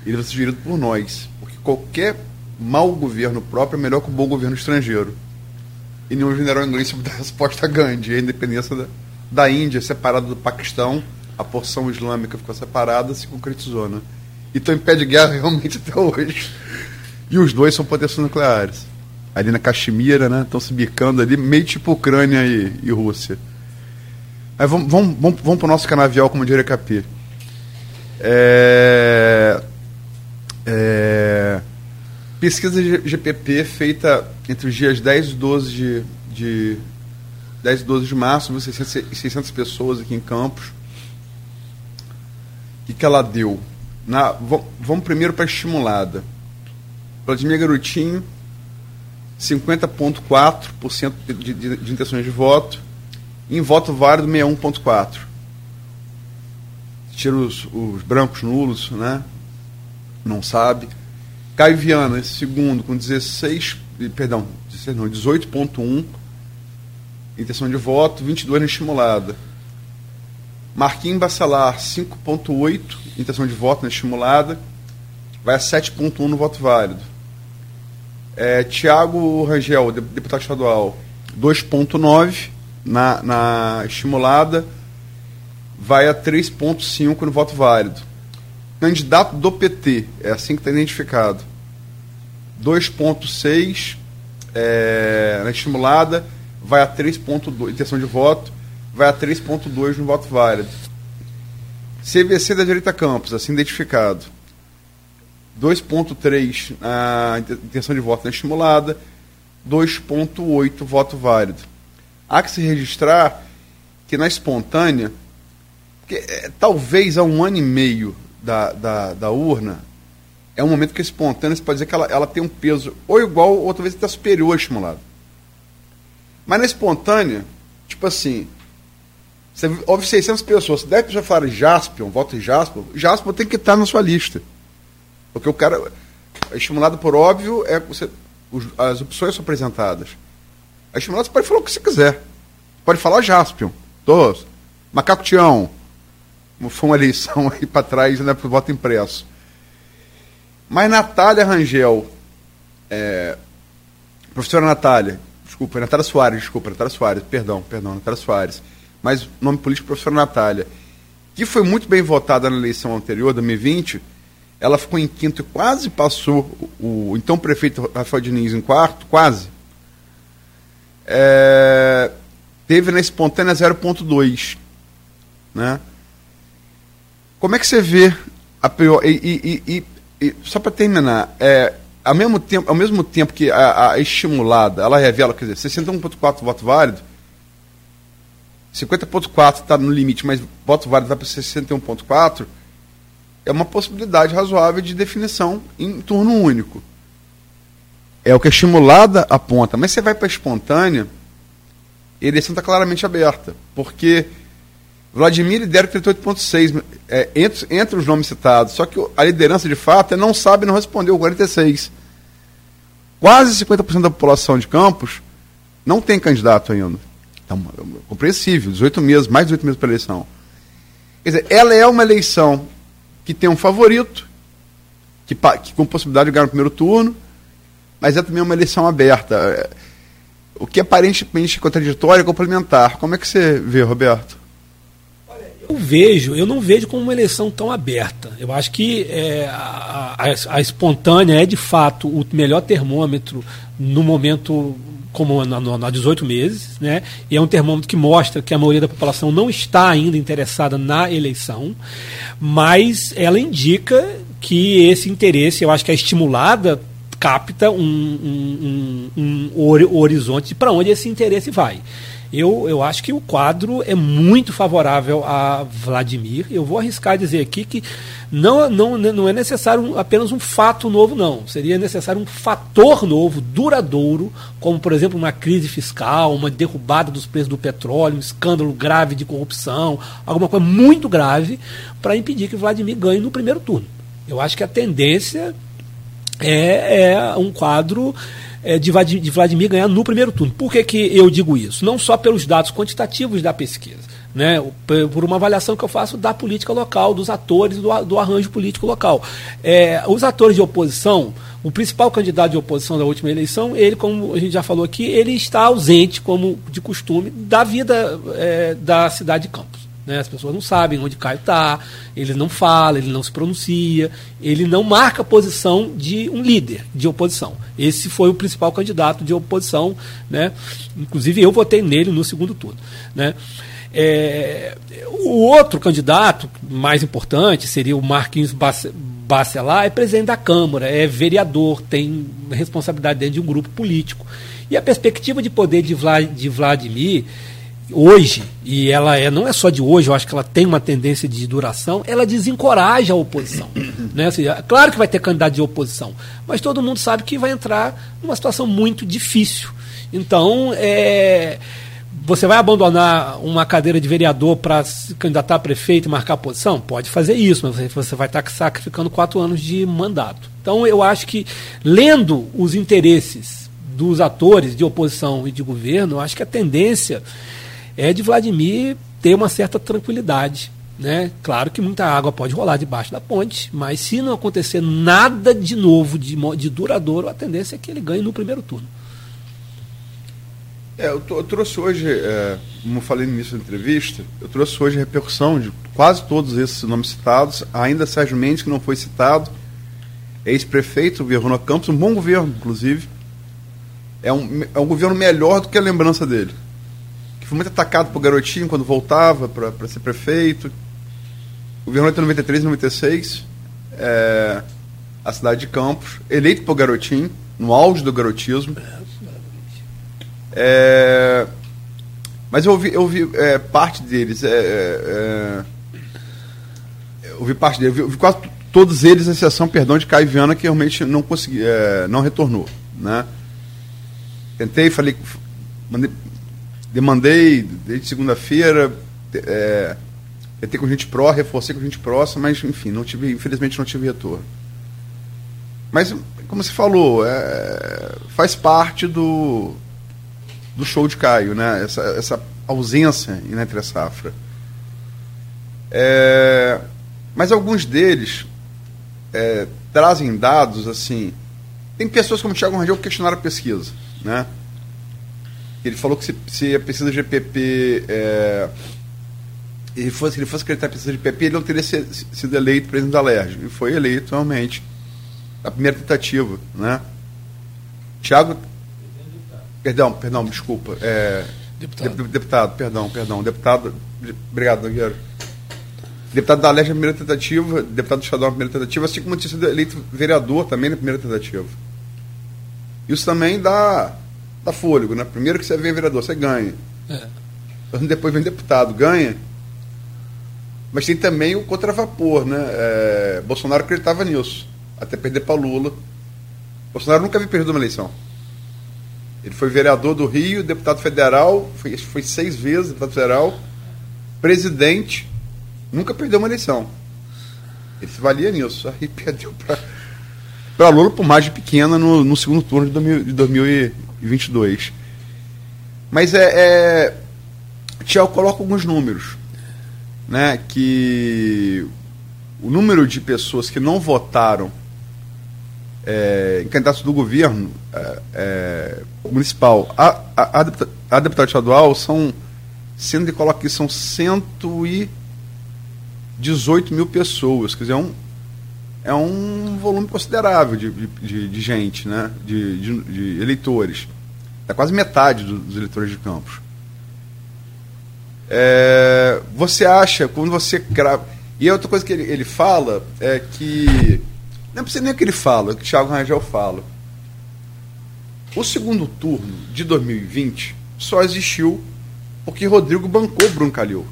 Ele vai ser gerido por nós. Porque qualquer mau governo próprio é melhor que o bom governo estrangeiro. E nenhum general inglês soube dar resposta a Gandhi. A independência da, da Índia, separada do Paquistão, a porção islâmica ficou separada, se concretizou. Né? E estão em pé de guerra *laughs* realmente até hoje. E os dois são potências nucleares. Ali na Caxemira, né? Estão se bicando ali, meio tipo Ucrânia e, e Rússia. Mas vamos, vamos, vamos, vamos para o nosso canavial, como diria Capi. É, é, pesquisa GPP feita entre os dias 10 e 12 de, de 10 e 12 de março, 600, 600 pessoas aqui em Campos. Que, que ela deu? Na, vamos primeiro para a estimulada. Vladimir Garotinho, 50,4% de, de, de intenções de voto em voto válido 61.4. Tira os, os, brancos nulos, né? Não sabe. Caio Viana, segundo, com 16, perdão, 16 não, 18.1 intenção de voto, 22 na estimulada. Marquinhos Bacelar, 5.8 intenção de voto na estimulada, vai a 7.1 no voto válido. É, Tiago Rangel, deputado estadual, 2.9 na, na estimulada vai a 3,5 no voto válido. Candidato do PT, é assim que está identificado. 2,6 é, na estimulada, vai a 3,2, intenção de voto, vai a 3,2 no voto válido. CVC da direita Campos, assim identificado. 2,3 na intenção de voto na estimulada, 2,8 voto válido há que se registrar que na espontânea, que, é, talvez há um ano e meio da, da, da, urna, é um momento que a espontânea, você pode dizer que ela, ela tem um peso ou igual ou talvez até superior ao estimulado. Mas na espontânea, tipo assim, você, houve 600 pessoas, se 10 pessoas falarem Jaspion, voto em Jaspion, Jaspion tem que estar na sua lista. Porque o cara, estimulado por óbvio, é você, as opções são apresentadas. A estimulada pode falar o que você quiser. Pode falar Jaspion, todos. Macaco Tião. Foi uma eleição *laughs* aí para trás, né, o voto impresso. Mas Natália Rangel, é, professora Natália, desculpa, Natália Soares, desculpa, Natália Soares, perdão, perdão, Natália Soares. Mas nome político, professora Natália, que foi muito bem votada na eleição anterior, 2020, ela ficou em quinto e quase passou o, o então prefeito Rafael Diniz em quarto, quase é, teve na espontânea 0,2. Né? Como é que você vê a. E, e, e, e só para terminar, é, ao, mesmo tempo, ao mesmo tempo que a, a estimulada ela revela, quer dizer, 61,4 voto válido, 50,4 está no limite, mas voto válido vai para 61,4, é uma possibilidade razoável de definição em turno único. É o que a estimulada aponta. Mas você vai para a espontânea, a eleição está claramente aberta. Porque Vladimir lidera 38,6 é, entre, entre os nomes citados. Só que a liderança, de fato, é não sabe não respondeu, 46. Quase 50% da população de Campos não tem candidato ainda. Então, é compreensível, 18 meses, mais de 18 meses para a eleição. Quer dizer, ela é uma eleição que tem um favorito, que, que com possibilidade de ganhar no primeiro turno, mas é também uma eleição aberta. O que é aparentemente contraditório é complementar. Como é que você vê, Roberto? Olha, Eu vejo, eu não vejo como uma eleição tão aberta. Eu acho que é, a, a, a, espontânea é de fato o melhor termômetro no momento como há 18 meses, né? E é um termômetro que mostra que a maioria da população não está ainda interessada na eleição, mas ela indica que esse interesse, eu acho que é estimulada, capta um, um, um, um horizonte para onde esse interesse vai. Eu, eu acho que o quadro é muito favorável a Vladimir. Eu vou arriscar dizer aqui que não, não, não é necessário apenas um fato novo, não. Seria necessário um fator novo, duradouro, como, por exemplo, uma crise fiscal, uma derrubada dos preços do petróleo, um escândalo grave de corrupção, alguma coisa muito grave, para impedir que Vladimir ganhe no primeiro turno. Eu acho que a tendência é, é um quadro é, de Vladimir ganhar no primeiro turno. Por que, que eu digo isso? Não só pelos dados quantitativos da pesquisa, né, por uma avaliação que eu faço da política local, dos atores do, do arranjo político local. É, os atores de oposição, o principal candidato de oposição da última eleição, ele, como a gente já falou aqui, ele está ausente, como de costume, da vida é, da cidade de Campos. Né? As pessoas não sabem onde Caio está, ele não fala, ele não se pronuncia, ele não marca a posição de um líder de oposição. Esse foi o principal candidato de oposição, né? inclusive eu votei nele no segundo turno. Né? É, o outro candidato mais importante seria o Marquinhos Bacelar, é presidente da Câmara, é vereador, tem responsabilidade dentro de um grupo político. E a perspectiva de poder de, Vladimir hoje, e ela é, não é só de hoje, eu acho que ela tem uma tendência de duração, ela desencoraja a oposição. *clears throat* né? Assim, é claro que vai ter candidato de oposição, mas todo mundo sabe que vai entrar numa situação muito difícil. Então, é, você vai abandonar uma cadeira de vereador para se candidatar a prefeito e marcar posição? Pode fazer isso, mas você vai estar sacrificando quatro anos de mandato. Então, eu acho que, lendo os interesses dos atores de oposição e de governo, eu acho que a tendência é de Vladimir ter uma certa tranquilidade. Né? Claro que muita água pode rolar debaixo da ponte, mas se não acontecer nada de novo, de, de duradouro, a tendência é que ele ganhe no primeiro turno. É, eu, eu, trouxe hoje, é, como eu falei no início da entrevista, eu trouxe hoje a repercussão de quase todos esses nomes citados, ainda Sérgio Mendes, que não foi citado, ex-prefeito, governou Campos, um bom governo, inclusive. É um, é um governo melhor do que a lembrança dele foi muito atacado por garotinho quando voltava para ser prefeito. Governou entre 93 e 96. É, a cidade de Campos, eleito por garotinho, no auge do garotismo. É, mas eu ouvi, eu ouvi é, parte deles. É, eu ouvi parte deles, eu vi quase todos eles, exceção, perdão, de Caio Viana, que realmente não consegui, não retornou. Né? Tentei, falei, mandei, demandei desde segunda-feira, é, tentei com gente pró, reforcei com gente próxima, mas enfim, não tive, infelizmente não tive retorno. Mas, como você falou, é, faz parte do, do show de Caio, né? essa, essa ausência entre safra. É, mas alguns deles é, trazem dados assim. Tem pessoas como o Thiago Rangel que questionaram a pesquisa. Né? Ele falou que se, se a pesquisa de GPP é, ele fosse, ele fosse acreditar a pesquisa de PP, ele não teria sido eleito presidente da LERJ. E foi eleito realmente. A primeira tentativa, né? Tiago. Perdão, perdão, desculpa. É, deputado. deputado, perdão, perdão. Deputado. Obrigado, Nogueira. Deputado da LERJ na primeira tentativa, deputado estadual na primeira tentativa, assim como tinha sido eleito vereador também na primeira tentativa. Isso também dá dá fôlego, né? Primeiro que você vem vereador, você ganha. É. Depois vem deputado, ganha. Mas tem também o contravapor, né? É, Bolsonaro acreditava nisso, até perder para Lula. Bolsonaro nunca havia perdido uma eleição. Ele foi vereador do Rio, deputado federal, foi, foi seis vezes deputado federal, presidente, nunca perdeu uma eleição. Ele se valia nisso. Aí *laughs* perdeu para Lula por margem pequena no, no segundo turno de, 2000, de 2022. Mas é, é Tiago coloca alguns números, né? Que o número de pessoas que não votaram é, em candidatos do governo é, é, municipal a, a, a, deputado, a estadual são, sendo que coloca aqui, são 100 e 18 mil pessoas. Quer dizer, é um, é um volume considerável de, de, de gente, né? de, de, de eleitores. É quase metade dos eleitores de Campos. É, você acha, quando você crava. E outra coisa que ele, ele fala é que. Não precisa nem o que ele fala, o que o Thiago Rangel fala. O segundo turno de 2020 só existiu porque Rodrigo bancou Bruno Calil.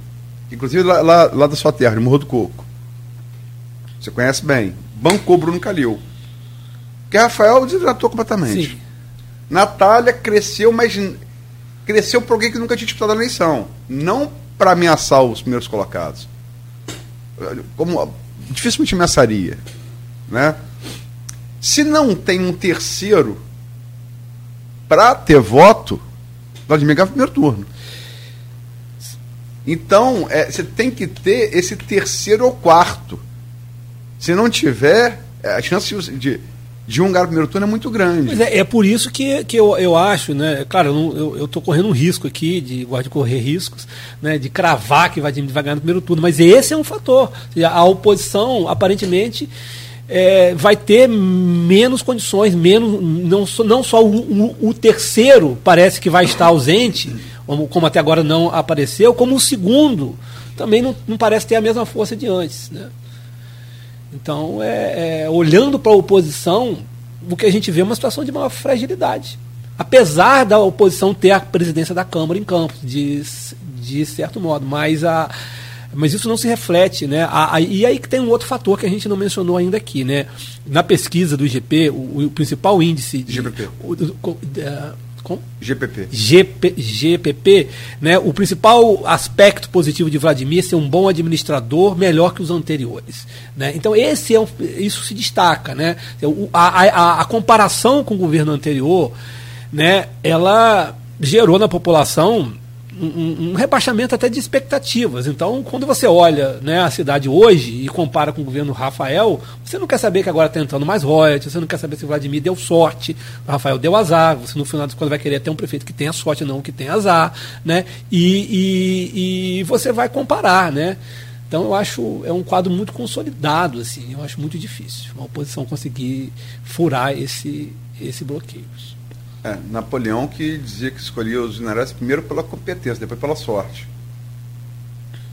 Inclusive lá, lá, lá da sua terra, de Morro do Coco. Você conhece bem. Bancou Bruno Calil. Que Rafael desidratou completamente. Sim. Natália cresceu, mas cresceu por alguém que nunca tinha disputado a eleição. Não para ameaçar os primeiros colocados. Como dificilmente ameaçaria. Né? Se não tem um terceiro para ter voto, Vladimir ganha o primeiro turno. Então, é, você tem que ter esse terceiro ou quarto. Se não tiver, é, a chance de, de um lugar no primeiro turno é muito grande. É, é, por isso que, que eu, eu acho, né? Claro, eu estou correndo um risco aqui, de gosto de correr riscos, né? De cravar que vai, ganhar no primeiro turno. Mas esse é um fator. A oposição, aparentemente. É, vai ter menos condições, menos não, não só o, o, o, terceiro parece que vai estar ausente, como, como, até agora não apareceu, como o segundo também não, não parece ter a mesma força de antes. Né? Então, é, é olhando para a oposição, o que a gente vê é uma situação de maior fragilidade. Apesar da oposição ter a presidência da Câmara em Campos, de, de certo modo, mas, a, mas isso não se reflete. Né? A, a, e aí que tem um outro fator que a gente não mencionou ainda aqui. Né? Na pesquisa do IGP, o, o principal índice de. O, o, com? GPP. GP, GPP, né? O principal aspecto positivo de Vladimir é ser um bom administrador, melhor que os anteriores, né? Então esse é um, isso se destaca, né? A, a, a comparação com o governo anterior, né? Ela gerou na população um, um, rebaixamento até de expectativas. Então, quando você olha né, a cidade hoje e compara com o governo Rafael, você não quer saber que agora está entrando mais royalties, você não quer saber se o Vladimir deu sorte, o Rafael deu azar, você no final das contas vai querer ter um prefeito que tenha sorte, não que tenha azar, né? E, e, e você vai comparar, né? Então eu acho é um quadro muito consolidado assim, eu acho muito difícil uma oposição conseguir furar esse esse bloqueio. É, Napoleão que dizia que escolhia os generais primeiro pela competência, depois pela sorte.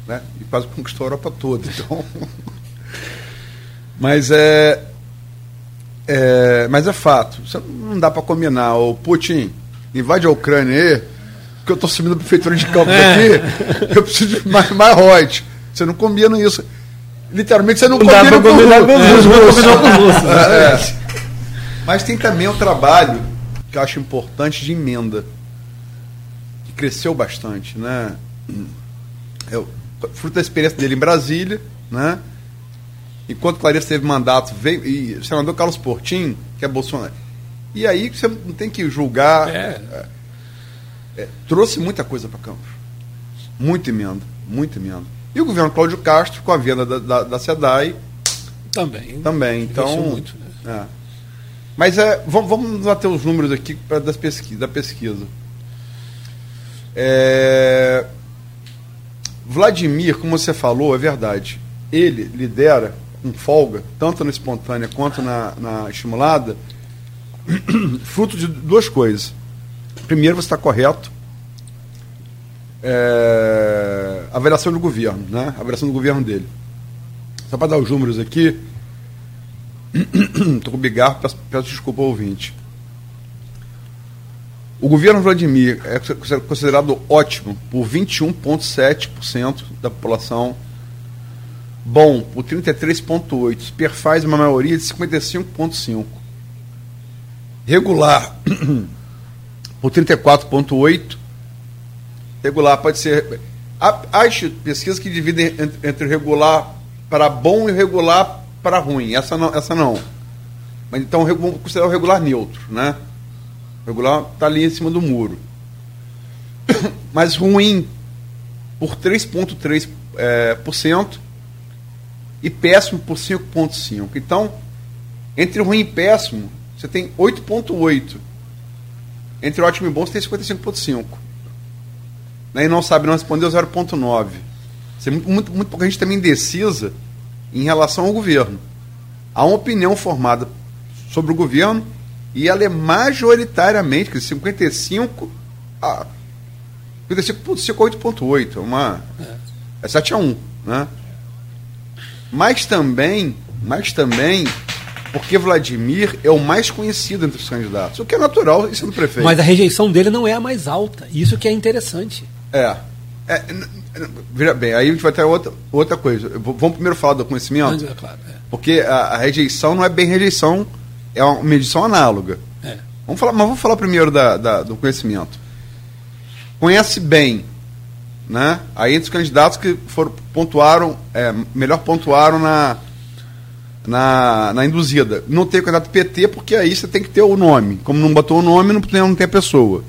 Né? E quase conquistou a Europa toda. *laughs* Então... mas é, é, mas é fato. Isso não dá para combinar. O Putin invade a Ucrânia aí, porque eu estou subindo a prefeitura de campo é. aqui, *laughs* eu preciso de mais, mais royalties. Você não combina isso. Literalmente você não, não combina, com, os russos. É, é. Mas tem também o trabalho eu acho importante de emenda, que cresceu bastante, né? Eu, fruto da experiência dele em Brasília, né? Enquanto Clarice teve mandato, veio, e o senador Carlos Portinho, que é Bolsonaro. E aí você não tem que julgar. É. É, é, trouxe muita coisa para Campos. Muita emenda, muita emenda. E o governo Cláudio Castro, com a venda da, da, da SEDAI. Também. Também. Então. Muito, né? Mas é, vamos, vamos bater os números aqui pra, das pesquisa, da pesquisa. É, Vladimir, como você falou, é verdade. Ele lidera com folga, tanto na espontânea quanto na, na estimulada, *clears throat* fruto de duas coisas. Primeiro, você está correto. É, avaliação do governo, né? A avaliação do governo dele. Só para dar os números aqui, *clears throat* Estou com bigarro, peço, peço desculpa ao ouvinte. O governo Vladimir é considerado ótimo por 21,7% da população, bom por 33,8%, perfaz uma maioria de 55,5%, regular *clears throat* por 34,8%, regular pode ser. Há, pesquisas que dividem entre, entre regular para bom e regular para ruim. Essa não, essa não. Mas então vamos considerar o regular neutro, né? O regular está ali em cima do muro. *coughs* Mas ruim por 3,3% é, por cento, e péssimo por 5,5%. Então, entre ruim e péssimo, você tem 8,8%. Entre ótimo e bom, você tem 55,5%. Né? E não sabe não respondeu 0,9%. Você, muito, muito, muito pouca gente também indecisa em relação ao governo. Há uma opinião formada sobre o governo e ela é majoritariamente, que 55 a 55,8, uma é. é 7 a 1, né? Mas também, mas também porque Vladimir é o mais conhecido entre os candidatos, o que é natural sendo prefeito. Mas a rejeição dele não é a mais alta, isso que é interessante. É. é Veja bem, aí a gente vai ter outra, outra coisa. Vamos primeiro falar do conhecimento. É claro, é. Porque a, a, rejeição não é bem rejeição, é uma medição análoga. É. Vamos falar, mas vamos falar primeiro da, da, do conhecimento. Conhece bem, né? Aí entre os candidatos que foram pontuaram, é, melhor pontuaram na, na, na induzida. Não tem candidato PT, porque aí você tem que ter o nome. Como não botou o nome, não tem, não tem a pessoa.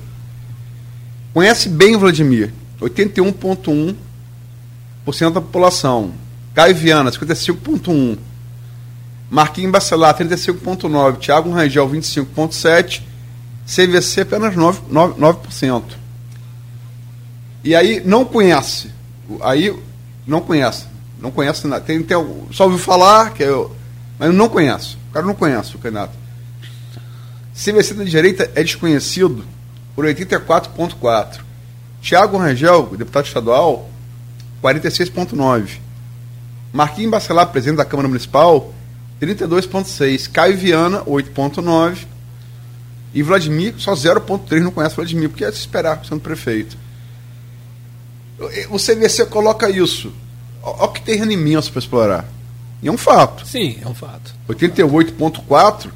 Conhece bem o Vladimir. 81,1% da população. Caio Viana, 55,1%. Marquinhos Bacelar, 35,9%. Thiago Rangel, 25,7%. CVC, apenas 9%. 9%, 9%. E aí, não conhece. Aí, não conhece. Não conhece nada. Tem, tem, só ouviu falar, que eu, mas não conhece. O cara não conhece o candidato. CVC da direita é desconhecido por 84,4%. Tiago Rangel, deputado estadual, 46,9. Marquinhos Bacelar, presidente da Câmara Municipal, 32,6. Caio Viana, 8,9. E Vladimir, só 0,3 não conhece Vladimir, porque é se esperar sendo prefeito. O CVC coloca isso. Olha que terreno imenso para explorar. E é um fato. Sim, é um fato. 88,4.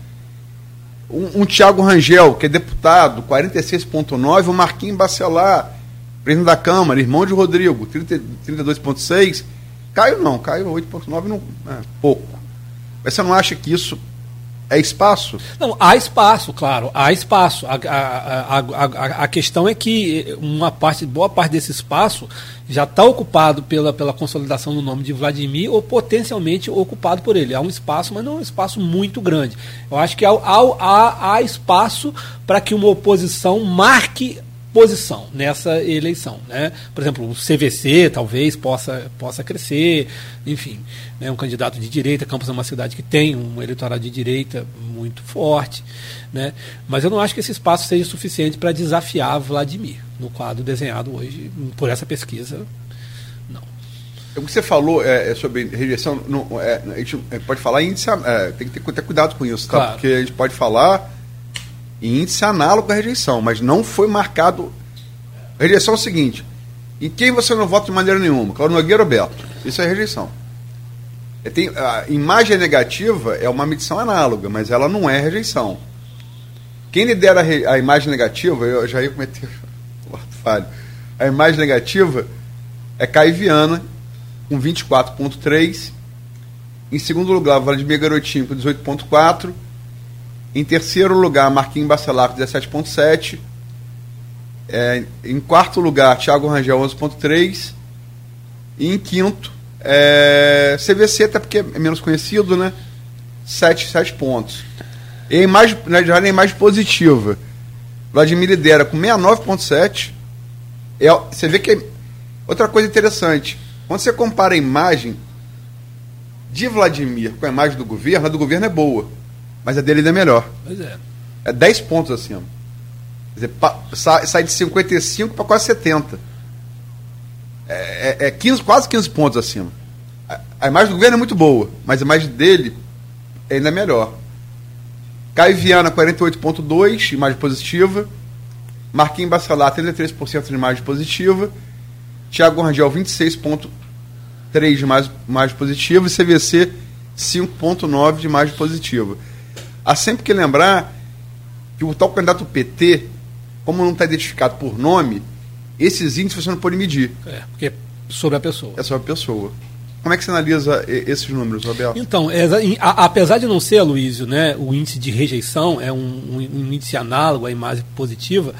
Um, um Tiago Rangel, que é deputado, 46,9. O Marquinhos Bacelar, presidente da Câmara, irmão de Rodrigo, 32,6. Caio não, Caio 8,9 não, é pouco. Mas você não acha que isso é espaço? Não, há espaço, claro, há espaço. A, a, a, a, questão é que uma parte, boa parte desse espaço já está ocupado pela, pela consolidação do nome de Vladimir ou potencialmente ocupado por ele. Há um espaço, mas não é um espaço muito grande. Eu acho que há, há, há espaço para que uma oposição marque posição nessa eleição. Né? Por exemplo, o CVC talvez possa, possa crescer, enfim, né? um candidato de direita, Campos é uma cidade que tem um eleitorado de direita muito forte, né? mas eu não acho que esse espaço seja suficiente para desafiar Vladimir no quadro desenhado hoje por essa pesquisa. Não. O que você falou é, é sobre rejeição, não, é, a gente pode falar índice, é, tem que ter, ter, cuidado com isso, tá? Claro. porque a gente pode falar índice análogo à rejeição, mas não foi marcado. Rejeição é o seguinte: em quem você não vota de maneira nenhuma? Claro Nogueira ou Beto? Isso é rejeição. É, a imagem negativa é uma medição análoga, mas ela não é rejeição. Quem lidera a, a imagem negativa, eu já ia cometer *laughs* falho. A imagem negativa é Caiviana, com 24,3. Em segundo lugar, Vladimir Garotinho, com 18,4. Em terceiro lugar, Marquinhos Bacelar com 17,7. É, em quarto lugar, Thiago Rangel, 11,3. E em quinto, é, CVC, até porque é menos conhecido, né? 7, 7 pontos. E a imagem, na imagem positiva, Vladimir lidera com 69,7. É, você vê que. É, outra coisa interessante, quando você compara a imagem de Vladimir com a imagem do governo, a do governo é boa. Mas a dele ainda é melhor. Pois é. É 10 pontos acima. Quer dizer, sai, de 55 para quase 70. É, é, é 15, quase 15 pontos acima. A, a, imagem do governo é muito boa, mas a imagem dele é ainda melhor. Caio Viana, 48,2, imagem positiva. Marquinhos Bacelar, 33% de imagem positiva. Tiago Rangel, 26,3 de imagem, imagem positiva. E CVC, 5,9 de imagem positiva. Há sempre que lembrar que o tal candidato PT, como não está identificado por nome, esses índices você não pode medir. É, porque é sobre a pessoa. É sobre a pessoa. Como é que você analisa esses números, Roberto? Então, é, a, apesar de não ser, Luísio, né, o índice de rejeição é um, um, um, índice análogo à imagem positiva,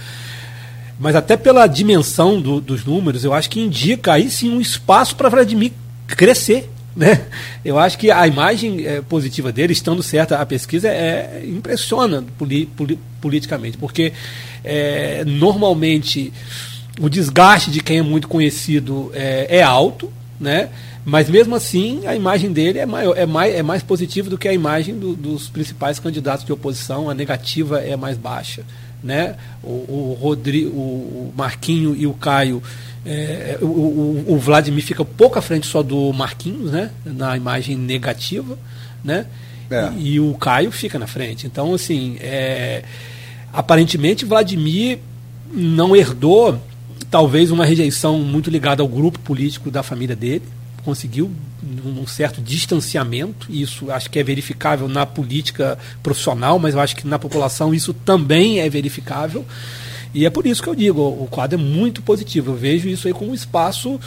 mas até pela dimensão do, dos números, eu acho que indica aí sim um espaço para Vladimir crescer. Né? Eu acho que a imagem é, positiva dele, estando certa a pesquisa, é, impressiona poli, poli, politicamente, porque é, normalmente o desgaste de quem é muito conhecido é, é alto, né? Mas mesmo assim, a imagem dele é, maior, é, mais, é mais positiva do que a imagem do, dos principais candidatos de oposição. A negativa é mais baixa. Né? O, o, Rodrigo, o Marquinho e o Caio. É, o, o, o, Vladimir fica pouco à frente só do Marquinhos, né? Na imagem negativa, né? É. E, e, o Caio fica na frente. Então, assim, é, aparentemente Vladimir não herdou talvez uma rejeição muito ligada ao grupo político da família dele, conseguiu um certo distanciamento, isso acho que é verificável na política profissional, mas eu acho que na população isso também é verificável. E é por isso que eu digo, o quadro é muito positivo. Eu vejo isso aí como um espaço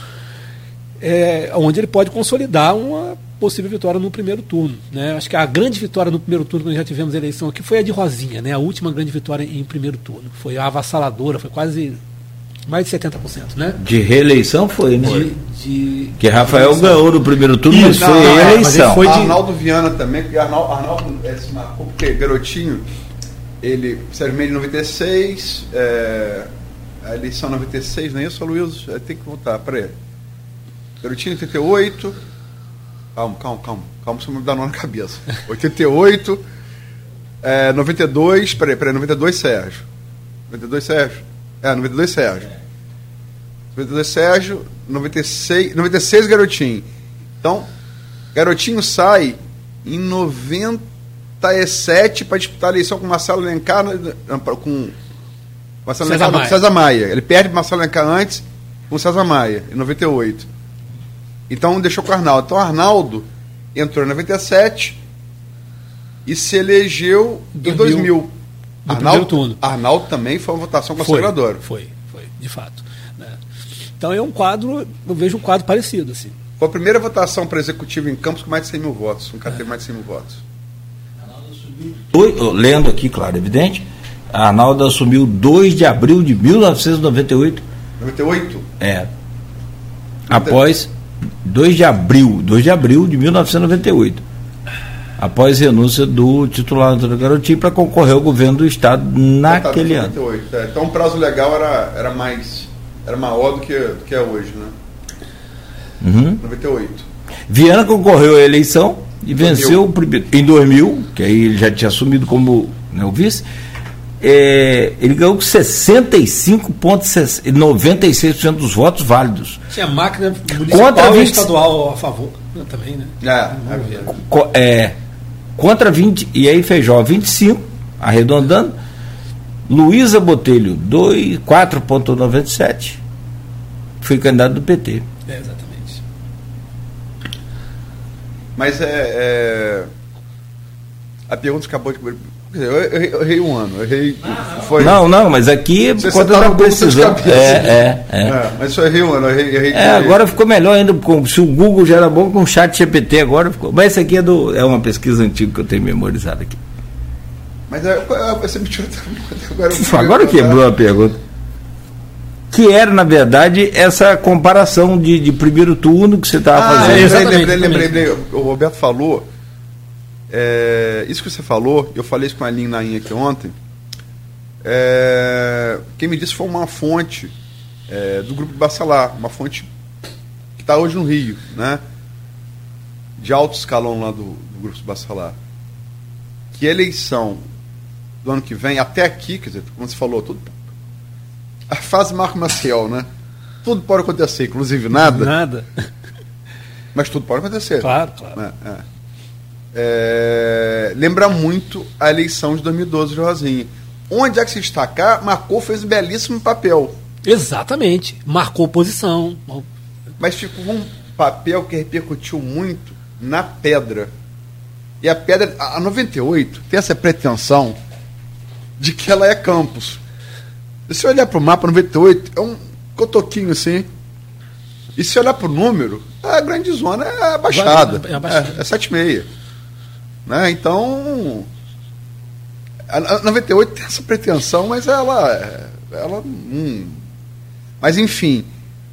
é, onde ele pode consolidar uma possível vitória no primeiro turno. Né? Acho que a grande vitória no primeiro turno, quando já tivemos eleição aqui, foi a de Rosinha, né? a última grande vitória em primeiro turno. Foi avassaladora, foi quase mais de 70%, né? De reeleição foi, né? De, de que Rafael de ganhou no primeiro turno, mas não, foi não, reeleição. Foi de... Arnaldo Viana também, porque Arnaldo, Arnaldo é, se marcou porque garotinho, ele, Sérgio Mendes 96, é, a eleição 96, não é isso, Luiz? É, tem que voltar, peraí. Garotinho 88, calma, calma, calma, calma, você me dá nó na cabeça. *laughs* 88, é, 92, peraí, peraí, 92 Sérgio. 92 Sérgio. É, 92 Sérgio. 92 Sérgio, 96, 96 Garotinho. Então, Garotinho sai em 97 para disputar a eleição com Marcelo Lencar, com Marcelo César, Lencar, Maia. César Maia. Ele perde Marcelo Lencar antes com César Maia, em 98. Então deixou com o Arnaldo. Então Arnaldo entrou em 97 e se elegeu 2000. em 2000. Do Arnaldo, turno. Arnaldo também foi uma votação conservadora. Foi, foi, foi de fato. Né? Então é um quadro, eu vejo um quadro parecido. Assim. Foi a primeira votação para executivo em Campos com mais de 100 mil votos. Um cara é. teve mais de 100 mil votos. Lendo aqui, claro, evidente, a Arnaldo assumiu 2 de abril de 1998. 98? É. Após 2 de abril, 2 de abril de 1998 após renúncia do titular do Garotinho para concorrer ao governo do estado naquele ano. É, então o prazo legal era, era mais era maior do que, do que é hoje, né? Uhum. 98. Viana concorreu à eleição e 2000. venceu o primeiro, em 2000, que aí ele já tinha assumido como né, o vice. É, ele ganhou com 65,96% dos votos válidos. Tinha máquina municipal Contra 20... e estadual a favor também, né? É, é Contra 20, e aí Feijó 25, arredondando. Luísa Botelho, 4,97. Foi candidato do PT. É, exatamente. Mas é, é, A pergunta acabou de. Eu, eu, eu errei um ano. Errei, foi... Não, não, mas aqui Você quando eu precisão. É, é, é, é. Mas só errei um ano. Errei, errei, é, agora ficou melhor ainda. Com, se o Google já era bom com o chat GPT, agora ficou. Mas isso aqui é, do, é uma pesquisa antiga que eu tenho memorizado aqui. Mas é, você me tirou agora. Agora quebrou a pergunta. Que era, na verdade, essa comparação de, de primeiro turno que você estava ah, fazendo. Exatamente, lembrei, lembrei, lembrei. O Roberto falou é, isso que você falou, eu falei isso com a Aline Nainha aqui ontem. É, quem me disse foi uma fonte é, do grupo de Bacelar, uma fonte que está hoje no Rio, né? De alto escalão lá do, do grupo de Bacelar. Que a eleição do ano que vem, até aqui, quer dizer, como você falou, tudo. A fase Marco Maciel, né? Tudo pode acontecer, inclusive nada. Nada. Mas tudo pode acontecer. Claro, claro. É, é é, lembra muito a eleição de 2012 de Rosinha. Onde é que se destacar, Marcou fez um belíssimo papel. Exatamente. Marcou posição. Mas ficou um papel que repercutiu muito na pedra. E a pedra, a 98, tem essa pretensão de que ela é campus. Se você olhar para o mapa 98, é um cotoquinho assim. E se olhar para o número, a grande zona é a Baixada. É, é, é 7,6. Né? Então, a 98 tem essa pretensão, mas ela. ela hum. Mas, enfim,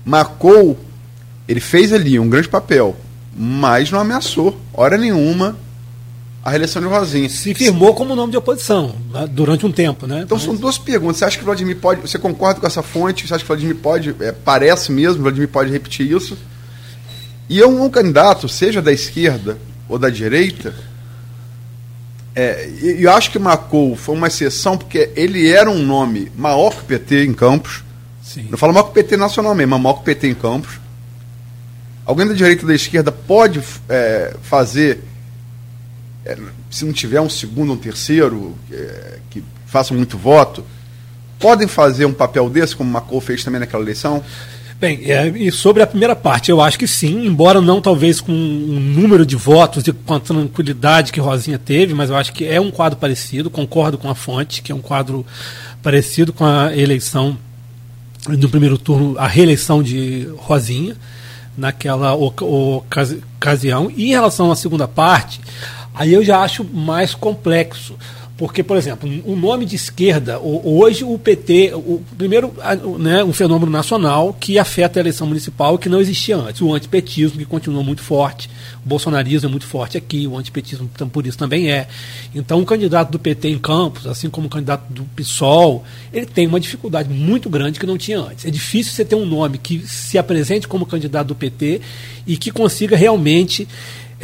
marcou, ele fez ali um grande papel, mas não ameaçou, hora nenhuma, a reeleição de Rosinha. Se firmou como nome de oposição né, durante um tempo, né? Então são duas perguntas. Você acha que o Vladimir pode. Você concorda com essa fonte? Você acha que o Vladimir pode. É, parece mesmo, o Vladimir pode repetir isso? E um, um candidato, seja da esquerda ou da direita, é, eu acho que Macou foi uma exceção porque ele era um nome maior que o PT em Campos. Sim. Não falo maior que o PT nacionalmente, mas maior que o PT em Campos. Alguém da direita ou da esquerda pode é, fazer, é, se não tiver um segundo um terceiro é, que façam muito voto, podem fazer um papel desse, como Macou fez também naquela eleição? Bem, é, e sobre a primeira parte, eu acho que sim, embora não talvez com um número de votos e com a tranquilidade que Rosinha teve, mas eu acho que é um quadro parecido, concordo com a fonte, que é um quadro parecido com a eleição no primeiro turno, a reeleição de Rosinha, naquela ocasião. E em relação à segunda parte, aí eu já acho mais complexo porque, por exemplo, o nome de esquerda, hoje o PT, o primeiro, né, um fenômeno nacional que afeta a eleição municipal que não existia antes. O antipetismo, que continua muito forte, o bolsonarismo é muito forte aqui, o antipetismo por isso também é. Então, o candidato do PT em Campos, assim como o candidato do PSOL, ele tem uma dificuldade muito grande que não tinha antes. É difícil você ter um nome que se apresente como candidato do PT e que consiga realmente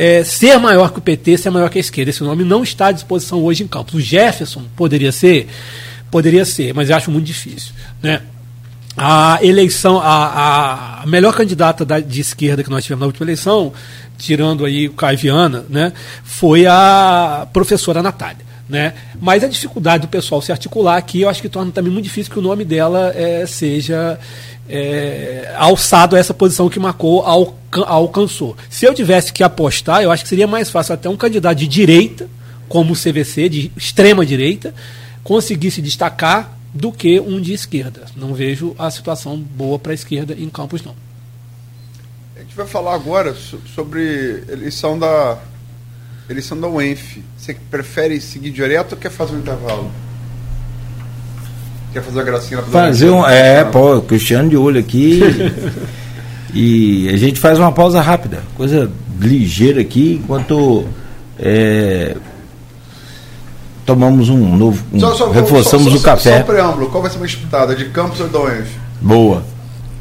é, ser maior que o PT, ser maior que a esquerda. Esse nome não está à disposição hoje em Campos. O Jefferson poderia ser, poderia ser, mas eu acho muito difícil. Né? A eleição, a, a melhor candidata da, de esquerda que nós tivemos na última eleição, tirando aí o Caio Viana, né, foi a professora Natália. Né? Mas a dificuldade do pessoal se articular aqui, eu acho que torna também muito difícil que o nome dela é, seja é, alçado a essa posição que Macron alcançou. Se eu tivesse que apostar, eu acho que seria mais fácil até um candidato de direita, como o CVC, de extrema direita, conseguir se destacar do que um de esquerda. Não vejo a situação boa para a esquerda em Campos, não. A gente vai falar agora sobre eleição da eleição da UENF. Você prefere seguir direto ou quer fazer um intervalo? Quer fazer uma gracinha pra Fazer um. É, pô, Cristiano de olho aqui. *laughs* e a gente faz uma pausa rápida, coisa ligeira aqui, enquanto é, tomamos um novo. Um, só, só, reforçamos só, o café. Só, só preâmbulo, qual vai ser uma disputada? De Campos ou da UENF? Boa.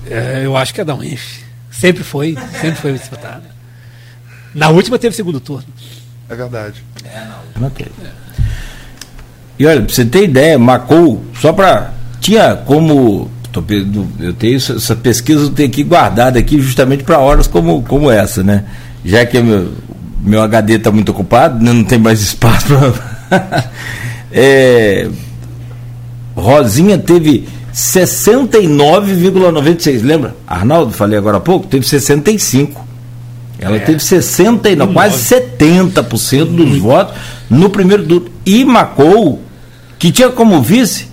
É, eu acho que é da UENF. Sempre foi, sempre foi disputada. Na última teve segundo turno. É verdade. É, na última teve. É. E olha, pra você ter ideia, Macou, só para. Tinha como. Eu tenho essa pesquisa, eu tenho aqui guardada aqui justamente para horas como, como essa, né? Já que meu, meu HD está muito ocupado, né? não tem mais espaço para. *laughs* é, Rosinha teve 69,96, lembra? Arnaldo, falei agora há pouco, teve 65. Ela é. teve 69, quase 70% dos votos no primeiro turno. E Macou que tinha como vice,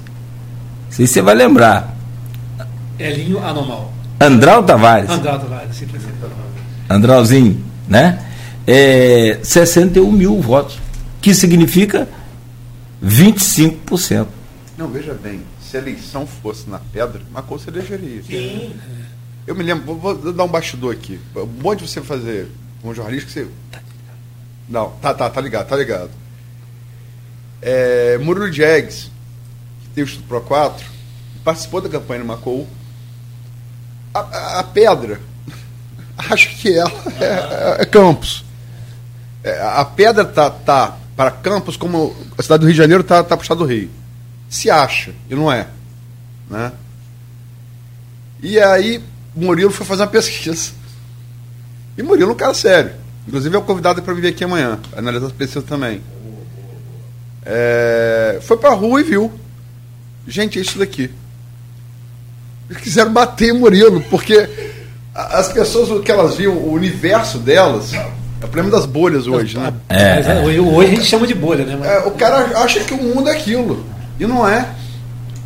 não sei se você vai lembrar. Elinho Anormal. Andral Tavares. Andral Tavares, sim, Andralzinho, né? É, 61 mil votos, que significa 25%. Não, veja bem, se a eleição fosse na pedra, Macou se elegeria. Sim. Eu me lembro, vou, vou dar um bastidor aqui. Um monte de você fazer um jornalista que você. Não, tá, tá, tá ligado, tá ligado. É, Murilo Jags, que tem o Estudo Pro 4, participou da campanha no Macou. A, a, a pedra, *laughs* acho que ela *laughs* é, é Campos. É, a pedra tá, tá para Campos como a cidade do Rio de Janeiro tá, tá para o estado do Rio. Se acha, e não é. Né? E aí, Murilo foi fazer uma pesquisa. E Murilo é um cara sério. Inclusive é o convidado para vir aqui amanhã, analisar as pesquisas também. É, foi pra rua e viu. Gente, é isso daqui. Eles quiseram bater Murilo, porque as pessoas, o que elas viam, o universo delas, é o problema das bolhas hoje, né? É, é. Hoje a gente chama de bolha, né? É, o cara acha que o mundo é aquilo. E não é.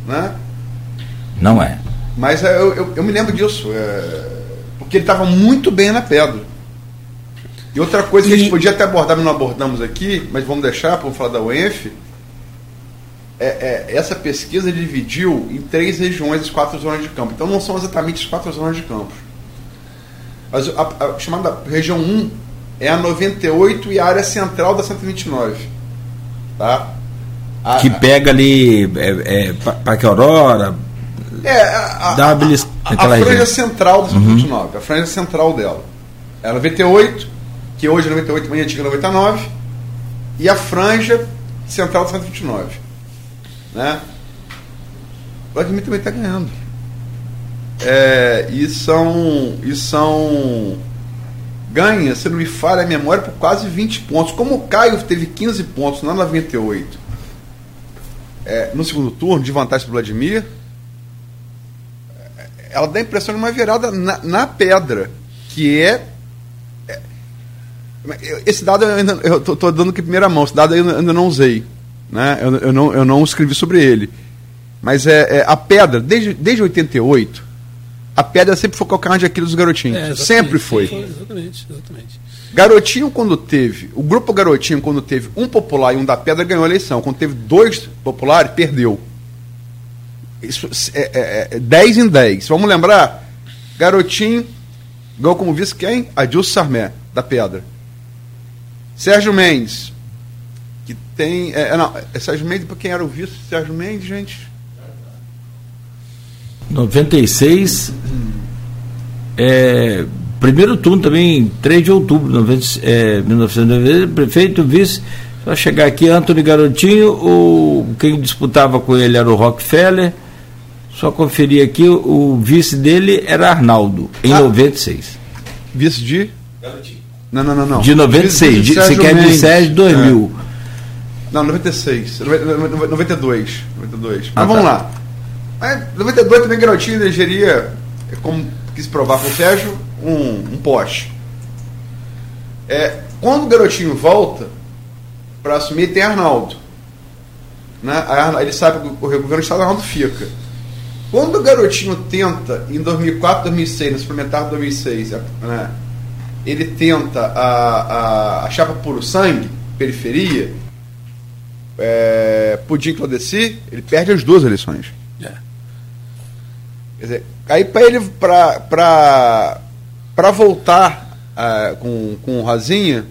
Né? Não é. Mas é, eu, eu, eu me lembro disso. É, porque ele estava muito bem na pedra. E outra coisa que a gente podia até abordar, mas não abordamos aqui, mas vamos deixar, para falar da UENF, é, é, essa pesquisa dividiu em três regiões as quatro zonas de campo. Então não são exatamente as quatro zonas de campo. Mas a, a chamada região 1 é a 98 e a área central da 129. Tá? A, que pega ali é, é, Parque Aurora, é, a, a, a, a franja central da 129, uhum. a franja central dela. É 98, que hoje é 98, manhã antiga 99, e a franja central 129. Né? O Vladimir também está ganhando. É, e são. E são. Ganha, se não me falha a memória, por quase 20 pontos. Como o Caio teve 15 pontos na 98, é, no segundo turno, de vantagem para o Vladimir, é, ela dá a impressão de uma virada na, na pedra, que é, é. Esse dado eu ainda eu tô, tô, dando aqui primeira mão, esse dado eu ainda não usei. Né? Eu, eu, não, eu não escrevi sobre ele. Mas é, é, a pedra, desde, desde 88, a pedra sempre foi o calcanhar de Aquiles dos garotinhos. É, sempre foi. foi. Exatamente, exatamente. Garotinho, quando teve, o grupo Garotinho, quando teve um popular e um da pedra, ganhou a eleição. Quando teve dois populares, perdeu. Isso é, é, é 10 em 10. Vamos lembrar? Garotinho ganhou como vice quem? Adilson Sarmé, da pedra. Sérgio Mendes, que tem. É, não, é Sérgio Mendes, para quem era o vice? Sérgio Mendes, gente. 96. É, primeiro turno também, 3 de outubro de é, 1990, prefeito, vice. Só chegar aqui, Antônio Garotinho, o, quem disputava com ele era o Rockefeller. Só conferir aqui, o, vice dele era Arnaldo, em ah, 96. Vice de? Garotinho. Não, não, não, não. De 96, de, de, você quer de Sérgio 2000. É. Não, 96. 92. 92. Mas ah, vamos tá. lá. Mas 92 também garotinho elegeria, é como quis provar com o Sérgio, um, um poste. É, quando o garotinho volta para assumir, tem Arnaldo. Né? Ele sabe que o governo está Arnaldo fica. Quando o garotinho tenta, em 2004, 2006, no suplementar de 2006, né, ele tenta a, a, a chapa puro sangue, periferia, é, Pudim Claudeci, ele perde as duas eleições. É. Quer dizer, aí para ele, para voltar uh, com, com o Rosinha,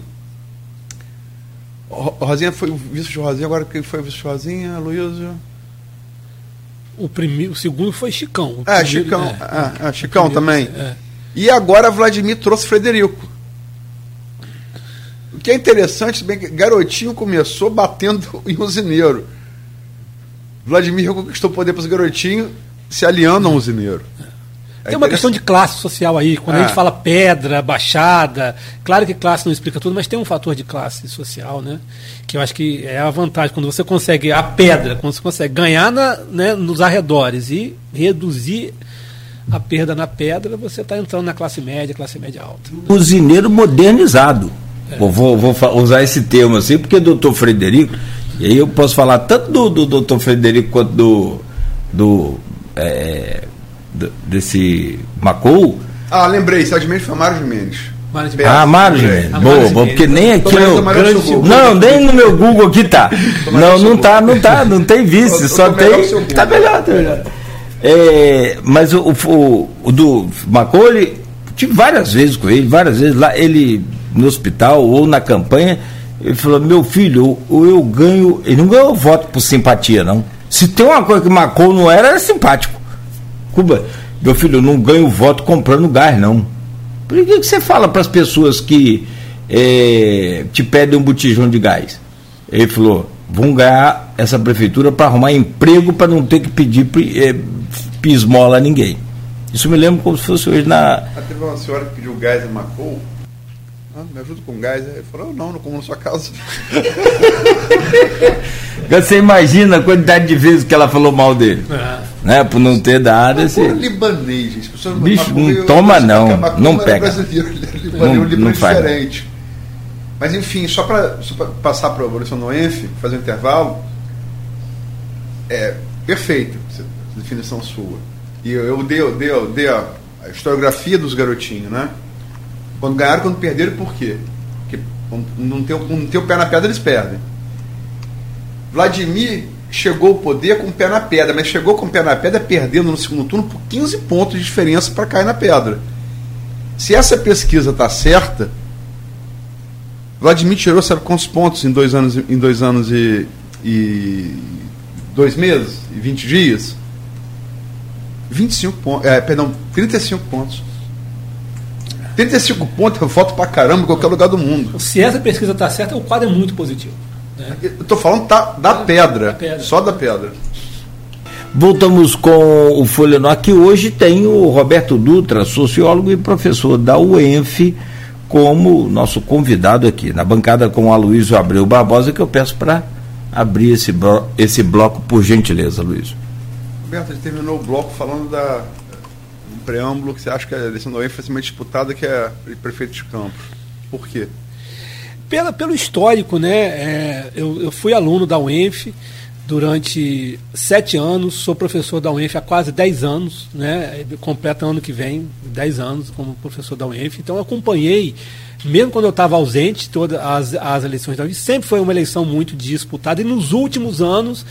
o Rosinha foi o vice de Rosinha, agora quem foi o vice de Rosinha, Luísio? O, primeiro, o segundo foi Chicão. É, primeiro, Chicão, é, é, é Chicão também. É. E agora Vladimir trouxe Frederico. O que é interessante, bem que Garotinho começou batendo *laughs* em usineiro. Vladimir conquistou poder para os garotinhos se aliando a um usineiro. É Tem uma questão de classe social aí. Quando é. a gente fala pedra, baixada, claro que classe não explica tudo, mas tem um fator de classe social, né? Que eu acho que é a vantagem. Quando você consegue a pedra, quando você consegue ganhar na, né, nos arredores e reduzir a perda na pedra, você está entrando na classe média, classe média alta. Usineiro modernizado. É. Vou, vou, vou, usar esse termo assim, porque o doutor Frederico, e aí eu posso falar tanto do, do doutor Frederico quanto do, do é, desse Macou. Ah, lembrei, Sérgio Mendes foi Mário Mendes. Ah, Mário Mendes. Boa, boa, porque nem aqui no. Não, nem no meu Google aqui tá. Não, não tá, não tá, não tem vice, só tem. Tá melhor, tá melhor. É, mas o, o, o do Macaulay, tive várias vezes com ele, várias vezes lá, ele no hospital ou na campanha, ele falou: Meu filho, ou eu ganho. Ele não ganhou voto por simpatia, não. Se tem uma coisa que Macou não era, era simpático. Cuba, meu filho, eu não ganho voto comprando gás, não. Por que, que você fala para as pessoas que é, te pedem um botijão de gás? Ele falou: vão ganhar essa prefeitura para arrumar emprego para não ter que pedir é, pismola a ninguém. Isso me lembra como se fosse hoje na. Ah, teve uma senhora que pediu gás em Macou ah, me ajuda com gás. Ele falou, não, não como na sua casa. *laughs* Você imagina a quantidade de vezes que ela falou mal dele. É. Né? Por não ter dado esse. libanês, gente. Bicho, não toma não. Não pega. Não, um não faz. diferente. Mas enfim, só para passar para a evolução do ENF, fazer um intervalo, é perfeito, definição sua. E eu, eu dei, eu dei, eu dei a, a historiografia dos garotinhos, né? Quando ganharam, quando perderam, por quê? Porque não tem, não tem o pé na pedra, eles perdem. Vladimir chegou ao poder com o pé na pedra, mas chegou com o pé na pedra perdendo no segundo turno por 15 pontos de diferença para cair na pedra. Se essa pesquisa está certa, Vladimir tirou sabe quantos pontos em dois anos, em dois anos e, e dois meses e 20 dias? 25 pontos, é, perdão, 35 pontos. 35 pontos, eu voto pra caramba em qualquer lugar do mundo. Se essa pesquisa está certa, o quadro é muito positivo. Né? Eu tô falando tá, da pedra, da pedra. só da pedra. Voltamos com o Folha que hoje tem o Roberto Dutra, sociólogo e professor da UENF, como nosso convidado aqui, na bancada com o Aloysio Abreu Barbosa, que eu peço para abrir esse, blo esse bloco, por gentileza, Luiz. Roberto, a gente terminou o bloco falando da um preâmbulo que você acha que a eleição da vai ser mais disputada que a prefeito de Campos. Por quê? Pela, pelo histórico, né? É, eu, eu fui aluno da UENF, durante sete anos, sou professor da UENF há quase dez anos, né? completa ano que vem, dez anos como professor da UENF, então acompanhei, mesmo quando eu estava ausente, todas as, as eleições da UENF, sempre foi uma eleição muito disputada, e nos últimos anos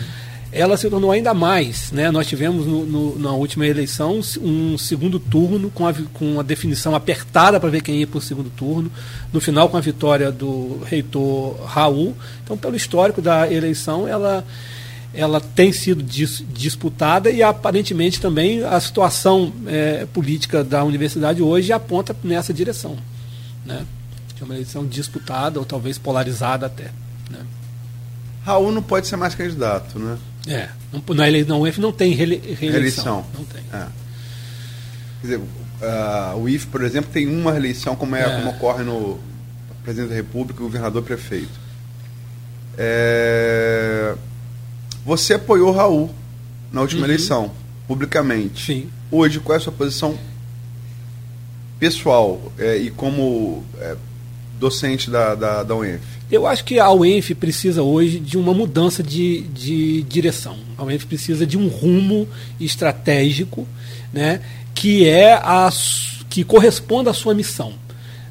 ela se tornou ainda mais. Né? Nós tivemos no, no, na última eleição um segundo turno com a, com a definição apertada para ver quem ia para o segundo turno. No final, com a vitória do reitor Raul. Então, pelo histórico da eleição, ela ela tem sido dis, disputada e aparentemente também a situação é, política da universidade hoje aponta nessa direção. Né? De uma eleição disputada ou talvez polarizada até. Né? Raul não pode ser mais candidato, né? É, não, na eleição UF não tem reele, reeleição. Reeleição. Não tem. É. Quer dizer, uh, o IF, por exemplo, tem uma reeleição, como, é, é. como ocorre no presidente da República, governador prefeito. É você apoiou Raul na última uhum. eleição, publicamente. Sim. Hoje, qual é a sua posição pessoal é, e como é, docente da, da, da UENF? Eu acho que a UENF precisa hoje de uma mudança de, de direção. A UENF precisa de um rumo estratégico né, que é a, que corresponda à sua missão.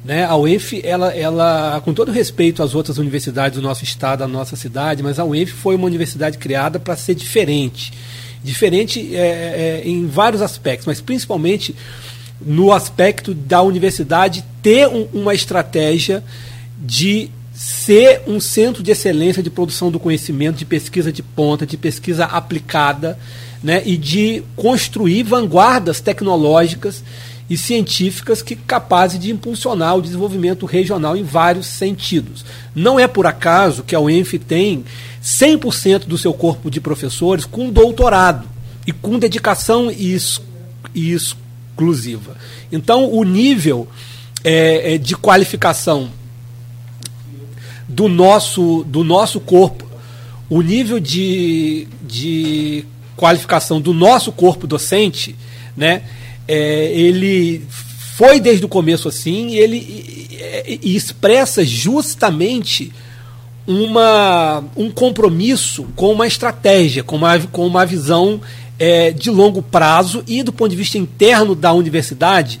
Né? A UENF, ela, ela, com todo respeito às outras universidades do nosso estado, da nossa cidade, mas a UENF foi uma universidade criada para ser diferente. Diferente é, é, em vários aspectos, mas principalmente no aspecto da universidade ter um, uma estratégia de ser um centro de excelência de produção do conhecimento, de pesquisa de ponta, de pesquisa aplicada, né, e de construir vanguardas tecnológicas e científicas que capazes de impulsionar o desenvolvimento regional em vários sentidos. Não é por acaso que a UENF tem 100% do seu corpo de professores com doutorado e com dedicação exclusiva. Então, o nível é, é, de qualificação do nosso, do nosso corpo, o nível de, de qualificação do nosso corpo docente, né, é, ele foi desde o começo assim ele e, e expressa justamente uma, um compromisso com uma estratégia, com uma, com uma visão é, de longo prazo e do ponto de vista interno da universidade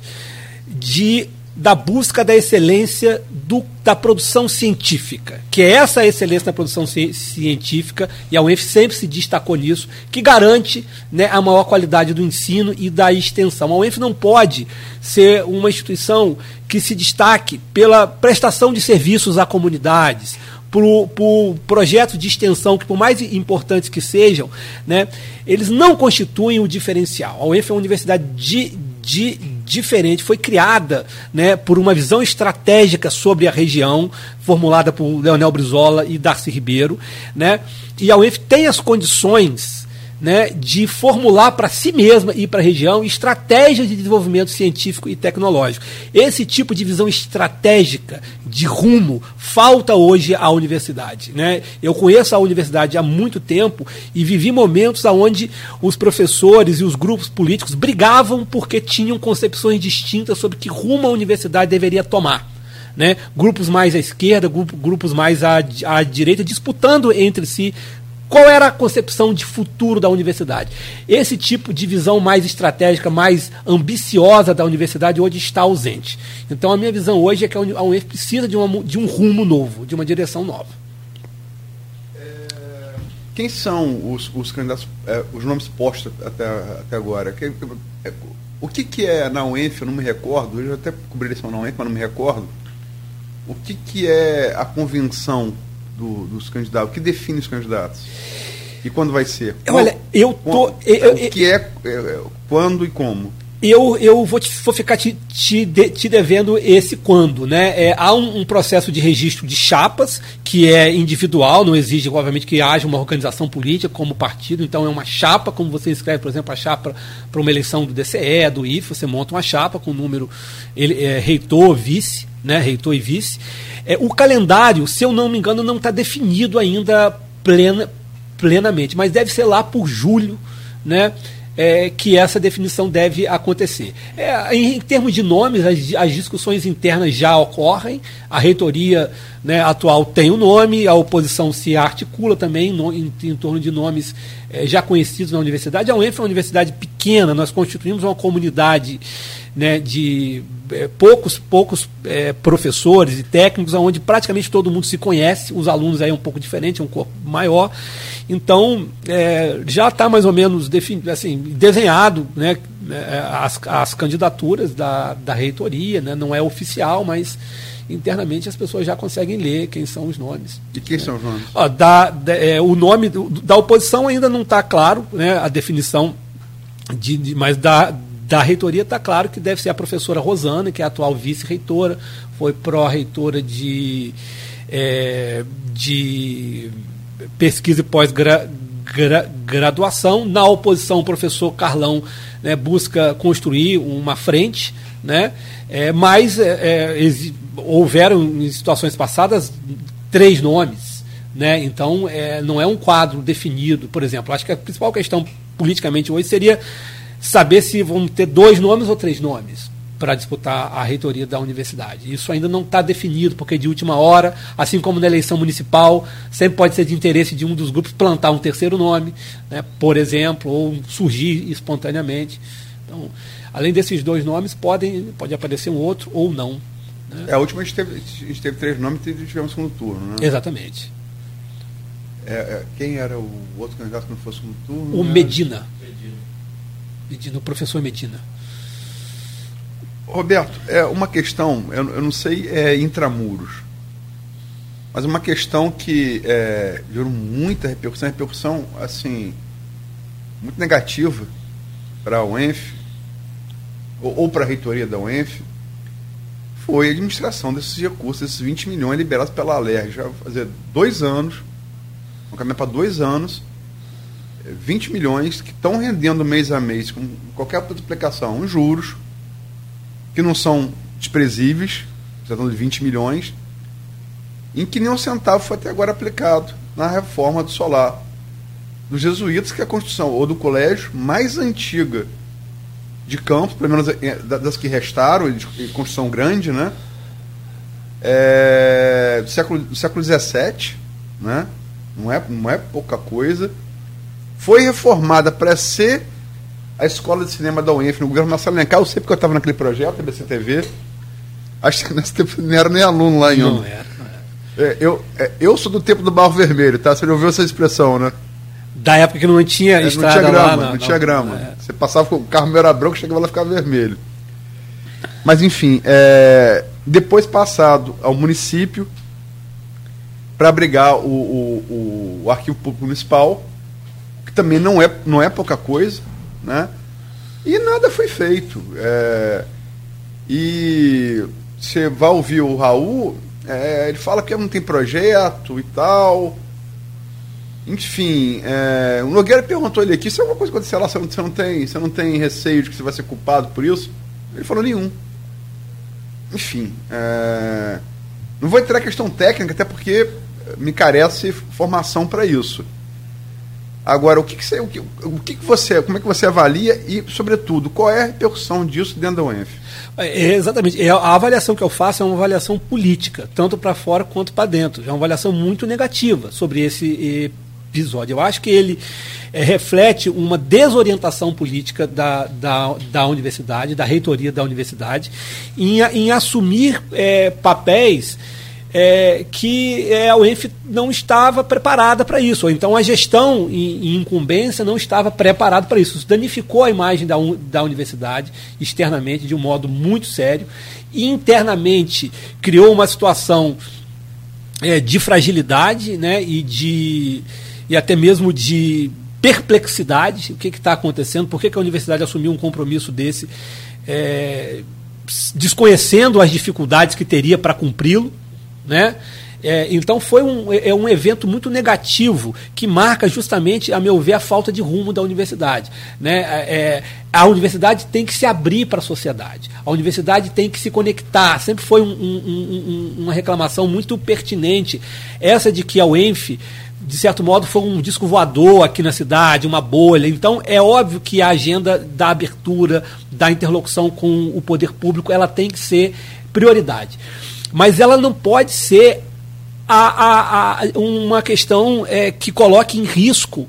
de da busca da excelência do, da produção científica, que é essa excelência da produção ci, científica, e a UENF sempre se destacou nisso, que garante né, a maior qualidade do ensino e da extensão. A UENF não pode ser uma instituição que se destaque pela prestação de serviços a comunidades, por, por, projetos de extensão que, por mais importantes que sejam, né, eles não constituem o diferencial. A UENF é uma universidade de, de, diferente, foi criada né, por uma visão estratégica sobre a região, formulada por Leonel Brizola e Darcy Ribeiro. Né, e a UENF tem as condições né, de formular para si mesma e para a região estratégias de desenvolvimento científico e tecnológico. Esse tipo de visão estratégica, de rumo, falta hoje à universidade. Né? Eu conheço a universidade há muito tempo e vivi momentos onde os professores e os grupos políticos brigavam porque tinham concepções distintas sobre que rumo a universidade deveria tomar. Né? Grupos mais à esquerda, grupos mais à, à direita, disputando entre si qual era a concepção de futuro da universidade? Esse tipo de visão mais estratégica, mais ambiciosa da universidade hoje está ausente. Então a minha visão hoje é que a UNF precisa de, uma, de um rumo novo, de uma direção nova. É, quem são os, os candidatos, é, os nomes postos até, até agora? Que, é, o que, que é na UENF, eu não me recordo, eu já até cobri eleição na UENF, mas não me recordo. O que, que é a convenção do, dos candidatos? O que define os candidatos? E quando vai ser? Olha, eu tô. eu, o que é, é, quando e como? eu, eu vou, te, vou ficar te, te, de, te, devendo esse quando. Né? É, há um, um, processo de registro de chapas, que é individual, não exige, obviamente, que haja uma organização política como partido, então é uma chapa, como você escreve, por exemplo, a chapa para uma eleição do DCE, do IF, você monta uma chapa com número ele, é, reitor, vice, né? reitor e vice. É, o calendário, se eu não me engano, não está definido ainda plena, plenamente, mas deve ser lá por julho, né? é, que essa definição deve acontecer. É, em, em, termos de nomes, as, as, discussões internas já ocorrem, a reitoria né, atual tem o um nome, a oposição se articula também no, em, em, torno de nomes é, já conhecidos na universidade. A UENF é uma universidade pequena, nós constituímos uma comunidade né, de é, poucos, poucos é, professores e técnicos, onde praticamente todo mundo se conhece, os alunos aí é um pouco diferente, é um corpo maior. Então, já está mais ou menos defin, assim, desenhado né, as, as candidaturas da, da reitoria, né, não é oficial, mas internamente as pessoas já conseguem ler quem são os nomes. E quem né? são os nomes? Ó, da, da é, o nome do, da oposição ainda não está claro, né, a definição, de, de mas da, da reitoria está claro que deve ser a professora Rosana, que é a atual vice-reitora, foi pró-reitora de, é, de pesquisa e pós-graduação. Na oposição, o professor Carlão né, busca construir uma frente, né, é, mas é, é houveram em situações passadas três nomes. Né, então, é, não é um quadro definido, por exemplo. Acho que a principal questão politicamente hoje seria saber se vão ter dois nomes ou três nomes para disputar a reitoria da universidade. Isso ainda não está definido, porque de última hora, assim como na eleição municipal, sempre pode ser de interesse de um dos grupos plantar um terceiro nome, né, por exemplo, ou surgir espontaneamente. Então, além desses dois nomes, podem, pode aparecer um outro ou não. Né? É, a última a gente, teve, a gente teve três nomes e tivemos segundo turno, né? Exatamente. É, é, quem era o outro candidato que não fosse segundo turno? O Medina. Medina, o professor Medina. Roberto, é uma questão, eu, eu não sei, é intramuros, mas uma questão que é, gerou muita repercussão, repercussão, assim, muito negativa para a UENF, ou, ou para a reitoria da UENF, foi a administração desses recursos, esses 20 milhões liberados pela ALER. Já vai fazer dois anos, vamos caminhar para dois anos, 20 milhões que estão rendendo mês a mês, com qualquer multiplicação, juros, que não são desprezíveis, tratando de 20 milhões, em que nem um centavo foi até agora aplicado na reforma do solar dos jesuítas, que é a construção ou do colégio mais antiga de Campos, pelo menos é, das que restaram, de construção grande, né? É, do século, do século XVII, né? Não é, não é pouca coisa foi reformada para ser a escola de cinema da UENF no governo Marcelo Alencar. Eu sei porque eu estava naquele projeto, TBCTV. Acho que nesse tempo não era nem aluno lá em Não era. É, eu, é, eu sou do tempo do barro vermelho, tá? Você já ouviu essa expressão, né? Da época que não tinha é, estrada não tinha grama, lá, não, não tinha grama. É. Você passava com o carro era branco, chegava lá e ficava vermelho. Mas enfim, é, depois passado ao município para abrigar o, o, o, arquivo público municipal, que também não é, não é pouca coisa, né? E nada foi feito. É, e você vai ouvir o Raul, é, ele fala que não tem projeto e tal. Enfim, é, o Nogueira perguntou ele aqui se alguma coisa acontecer lá, você não, você, não tem, você não tem receio de que você vai ser culpado por isso? Ele falou nenhum. Enfim, é, não vou entrar na questão técnica, até porque me carece formação para isso. Agora, o que, que você, o que, o que, que você, como é que você avalia e, sobretudo, qual é a repercussão disso dentro da UENF? É, exatamente. É, a avaliação que eu faço é uma avaliação política, tanto para fora quanto para dentro. É uma avaliação muito negativa sobre esse episódio. Eu acho que ele é, reflete uma desorientação política da, da, da universidade, da reitoria da universidade, em, em assumir é, papéis é, que é, a UENF não estava preparada para isso, ou então a gestão em, em incumbência não estava preparada para isso. Isso danificou a imagem da, da universidade externamente de um modo muito sério, e internamente criou uma situação é, de fragilidade né, e, de, e até mesmo de perplexidade, o que está acontecendo, por que, que, a universidade assumiu um compromisso desse, é, desconhecendo as dificuldades que teria para cumpri-lo, né? É, então foi um, é, é um evento muito negativo que marca justamente, a meu ver, a falta de rumo da universidade. Né? É, é a universidade tem que se abrir para a sociedade. A universidade tem que se conectar. Sempre foi um, um, uma reclamação muito pertinente essa de que a UENF de certo modo, foi um disco voador aqui na cidade, uma bolha. Então, é óbvio que a agenda da abertura, da interlocução com o poder público, ela tem que ser prioridade. Mas ela não pode ser a, a, a uma questão é, que coloque em risco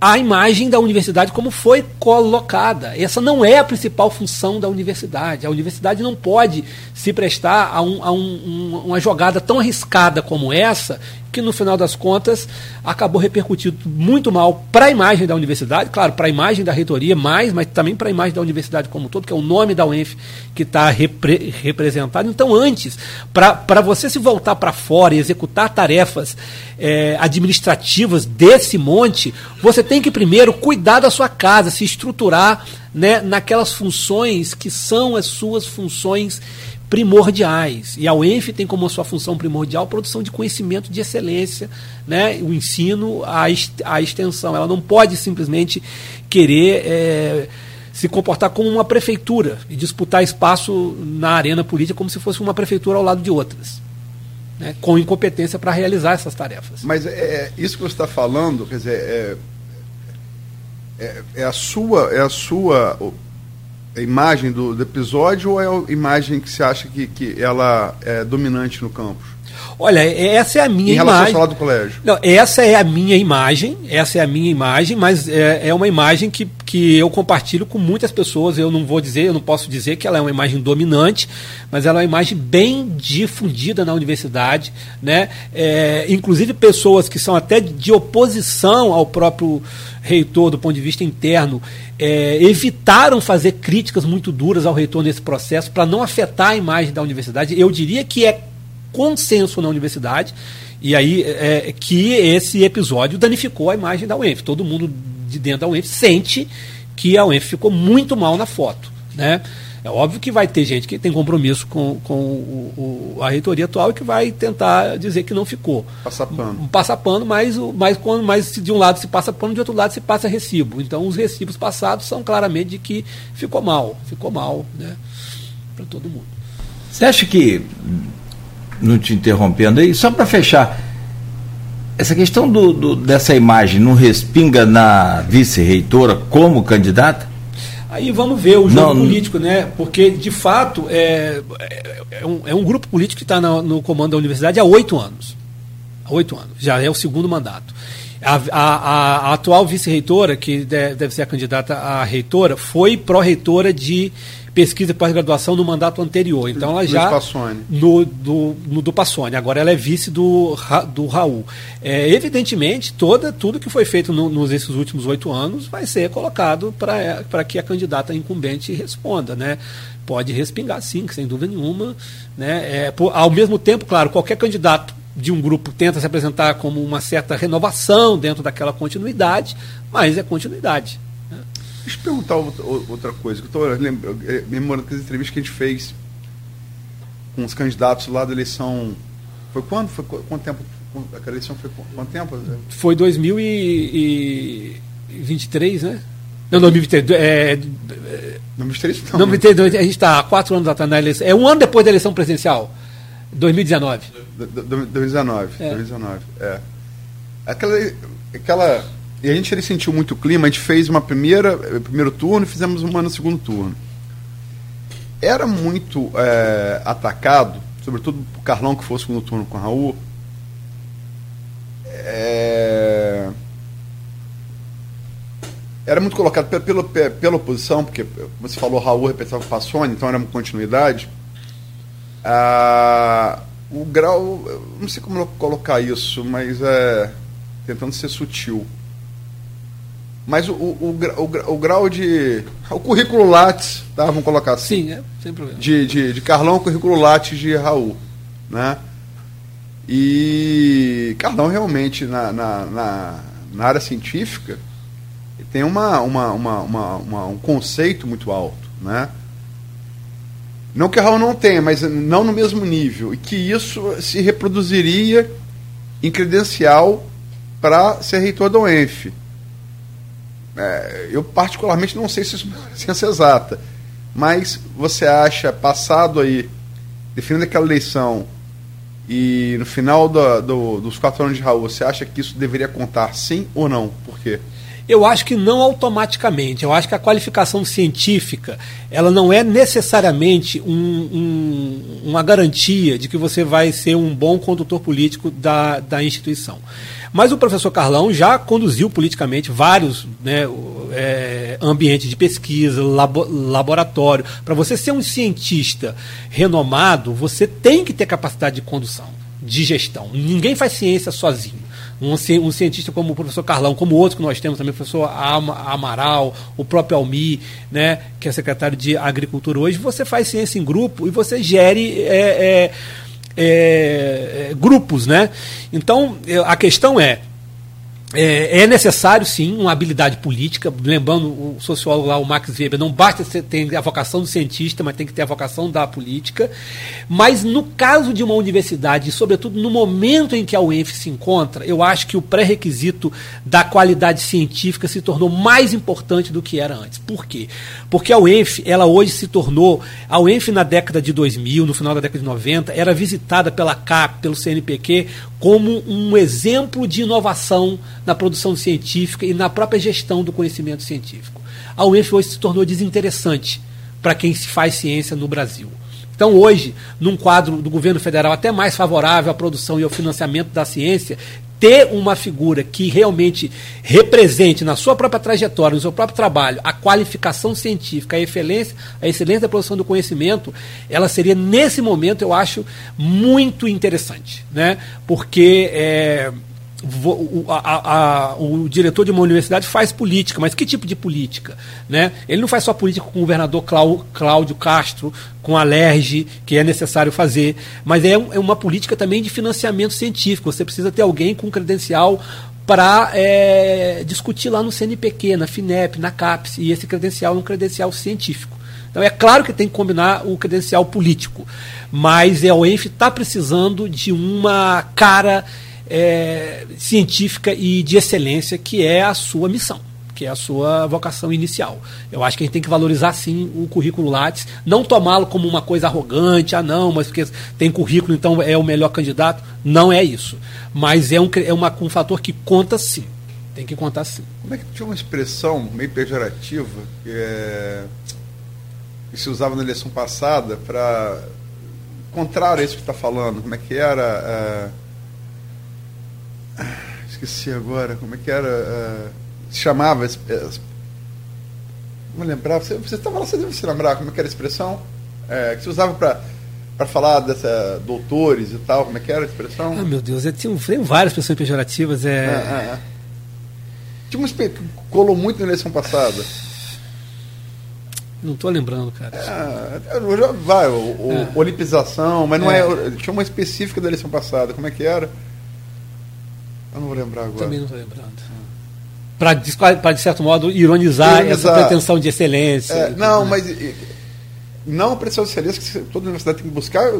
a imagem da universidade como foi colocada. Essa não é a principal função da universidade. A universidade não pode se prestar a, um, a um, uma jogada tão arriscada como essa que no final das contas acabou repercutindo muito mal para a imagem da universidade, claro, para a imagem da reitoria mais, mas também para a imagem da universidade como um todo, que é o nome da UENF que está repre representado. Então, antes, para você se voltar para fora e executar tarefas é, administrativas desse monte, você tem que primeiro cuidar da sua casa, se estruturar né, naquelas funções que são as suas funções primordiais. E a UENF tem como sua função primordial produção de conhecimento de excelência, né? o ensino, a, a extensão. Ela não pode simplesmente querer é, se comportar como uma prefeitura e disputar espaço na arena política como se fosse uma prefeitura ao lado de outras. Né? Com incompetência para realizar essas tarefas. Mas é, é isso que você está falando, quer dizer, é, é, é a sua. É a sua a imagem do, do, episódio ou é a imagem que você acha que, que ela é dominante no campus? Olha, essa é a minha em relação imagem. Ao do colégio. Não, essa é a minha imagem, essa é a minha imagem, mas é, é uma imagem que, que eu compartilho com muitas pessoas. Eu não vou dizer, eu não posso dizer que ela é uma imagem dominante, mas ela é uma imagem bem difundida na universidade, né? É, inclusive pessoas que são até de oposição ao próprio reitor do ponto de vista interno é, evitaram fazer críticas muito duras ao reitor nesse processo para não afetar a imagem da universidade. Eu diria que é consenso na universidade e aí é, que esse episódio danificou a imagem da UENF. Todo mundo de dentro da UENF sente que a UENF ficou muito mal na foto, né? É óbvio que vai ter gente que tem compromisso com, com o, o, a reitoria atual e que vai tentar dizer que não ficou. Passa pano. Passa pano, mas, mas, quando, mas de um lado se passa pano, de outro lado se passa recibo. Então os recibos passados são claramente de que ficou mal, ficou mal, né? Para todo mundo. Você acha que, não te interrompendo aí, só para fechar, essa questão do, do, dessa imagem não respinga na vice-reitora como candidata? Aí vamos ver o jogo não, político, né? Porque, de fato, é, é, é, um, é um, grupo político que está no comando da universidade há oito anos. Há oito anos. Já é o segundo mandato. A, a, a atual vice-reitora, que deve ser a candidata a reitora, foi pró-reitora de pesquisa e pós-graduação no mandato anterior. Então ela já. Passone. No, do, no, do Passone. Agora ela é vice do, do Raul. É, evidentemente, toda, tudo que foi feito no, nos esses últimos oito anos vai ser colocado para que a candidata incumbente responda. Né? Pode respingar, sim, sem dúvida nenhuma. Né? É, por, ao mesmo tempo, claro, qualquer candidato de um grupo tenta se apresentar como uma certa renovação dentro daquela continuidade, mas é continuidade. Deixa eu perguntar outra coisa, que eu estou lembrando das entrevistas que a gente fez com os candidatos lá da eleição. Foi quando? Foi quanto tempo? A eleição foi quanto tempo? Foi 2023, né? Não, 2023. É, 2023 não. 2023, a gente está há quatro anos atrás na eleição. É um ano depois da eleição presidencial. 2019. 2019. É. 2019. É. Aquela, aquela e a gente ele sentiu muito o clima, a gente fez uma primeira, eh, primeiro turno e fizemos uma no segundo turno. Era muito é, atacado, sobretudo o Carlão que fosse no turno com o Raul. É, era muito colocado pela, pela, pela oposição, porque você falou Raul representava o Passoni, então era uma continuidade. Ah, o grau, não sei como colocar isso, mas é tentando ser sutil mas o, o, o, o, grau de. O currículo Lattes, tá? Vamos colocar assim. Sim, é, sem problema. De, de, de Carlão, o currículo Lattes de Raul. Né? E Carlão realmente, na, na, na, na área científica, tem uma, uma, uma, uma, um conceito muito alto, né? Não que a Raul não tenha, mas não no mesmo nível. E que isso se reproduziria em credencial para ser reitor da UENF. É, eu, particularmente, não sei se isso é ciência exata. Mas você acha, passado aí, definindo aquela eleição, e no final do, do, dos quatro anos de Raul, você acha que isso deveria contar sim ou não? Por quê? Eu acho que não automaticamente. Eu acho que a qualificação científica ela não é necessariamente um, um, uma garantia de que você vai ser um bom condutor político da, da instituição. Mas o professor Carlão já conduziu politicamente vários né, é, ambientes de pesquisa, labo, laboratório. Para você ser um cientista renomado, você tem que ter capacidade de condução, de gestão. Ninguém faz ciência sozinho um, um, cientista como o professor Carlão, como outros que nós temos também, o professor Amaral, o próprio Almi, né, que é secretário de Agricultura hoje, você faz ciência em grupo e você gere é, é, é, é grupos. Né? Então, a questão é, é, é, necessário, sim, uma habilidade política. Lembrando o sociólogo lá, o Max Weber, não basta ter a vocação do cientista, mas tem que ter a vocação da política. Mas no caso de uma universidade, e sobretudo no momento em que a UENF se encontra, eu acho que o pré-requisito da qualidade científica se tornou mais importante do que era antes. Por quê? Porque a UENF, ela hoje se tornou. A UENF na década de 2000, no final da década de 90, era visitada pela CAP, pelo CNPq, como um exemplo de inovação na produção científica e na própria gestão do conhecimento científico. A UENF hoje se tornou desinteressante para quem se faz ciência no Brasil. Então, hoje, num quadro do governo federal até mais favorável à produção e ao financiamento da ciência, ter uma figura que realmente represente na sua própria trajetória, no seu próprio trabalho, a qualificação científica, a excelência, a excelência da produção do conhecimento, ela seria, nesse momento, eu acho, muito interessante. Né? Porque. É, o, a, a, o, diretor de uma universidade faz política, mas que tipo de política? Né? Ele não faz só política com o governador Cláudio Castro, com a LERJ, que é necessário fazer, mas é, é, uma política também de financiamento científico. Você precisa ter alguém com credencial para é, discutir lá no CNPq, na FINEP, na CAPES, e esse credencial é um credencial científico. Então é claro que tem que combinar o credencial político, mas a UENF está precisando de uma cara é, científica e de excelência, que é a sua missão, que é a sua vocação inicial. Eu acho que a gente tem que valorizar sim o currículo Lattes, não tomá-lo como uma coisa arrogante, ah não, mas porque tem currículo, então é o melhor candidato. Não é isso. Mas é um, é uma, um fator que conta sim. Tem que contar sim. Como é que tinha uma expressão meio pejorativa que, é, que se usava na eleição passada para contrário a isso que está falando? Como é que era? É, esqueci agora, como é que era? Uh, se chamava. Uh, não lembrar, você estava lá, você deve se lembrar como é que era a expressão? É, que você usava para falar dessa doutores e tal, como é que era a expressão? Ah, meu Deus, eu tinha, tem várias expressões pejorativas. É... é. Tinha uma que colou muito na eleição passada. Não estou lembrando, cara. É, vai, o, o é. olimpização, mas não é. é. Tinha uma específica da eleição passada, como é que era? Eu não vou lembrar agora. Também não estou lembrando. Para, de certo modo, ironizar, ironizar, essa pretensão de excelência. É, não, né? mas não a pretensão de excelência que toda universidade tem que buscar,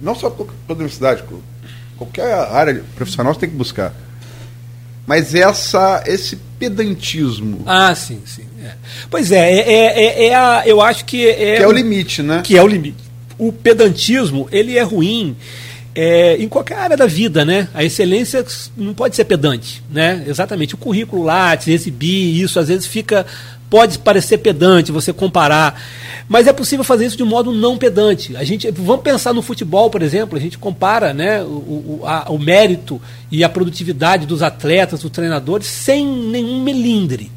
não só toda universidade, qualquer área profissional você tem que buscar. Mas essa, esse pedantismo. Ah, sim, sim. É. Pois é, é, é, é, é a, eu acho que é. Que é o limite, né? Que é o limite. O pedantismo, ele é ruim é, em qualquer área da vida, né? A excelência não pode ser pedante, né? Exatamente. O currículo Lattes, exibir isso, às vezes fica pode parecer pedante você comparar, mas é possível fazer isso de modo não pedante. A gente vamos pensar no futebol, por exemplo, a gente compara, né, o, o, a, o mérito e a produtividade dos atletas, dos treinadores, sem nenhum melindre.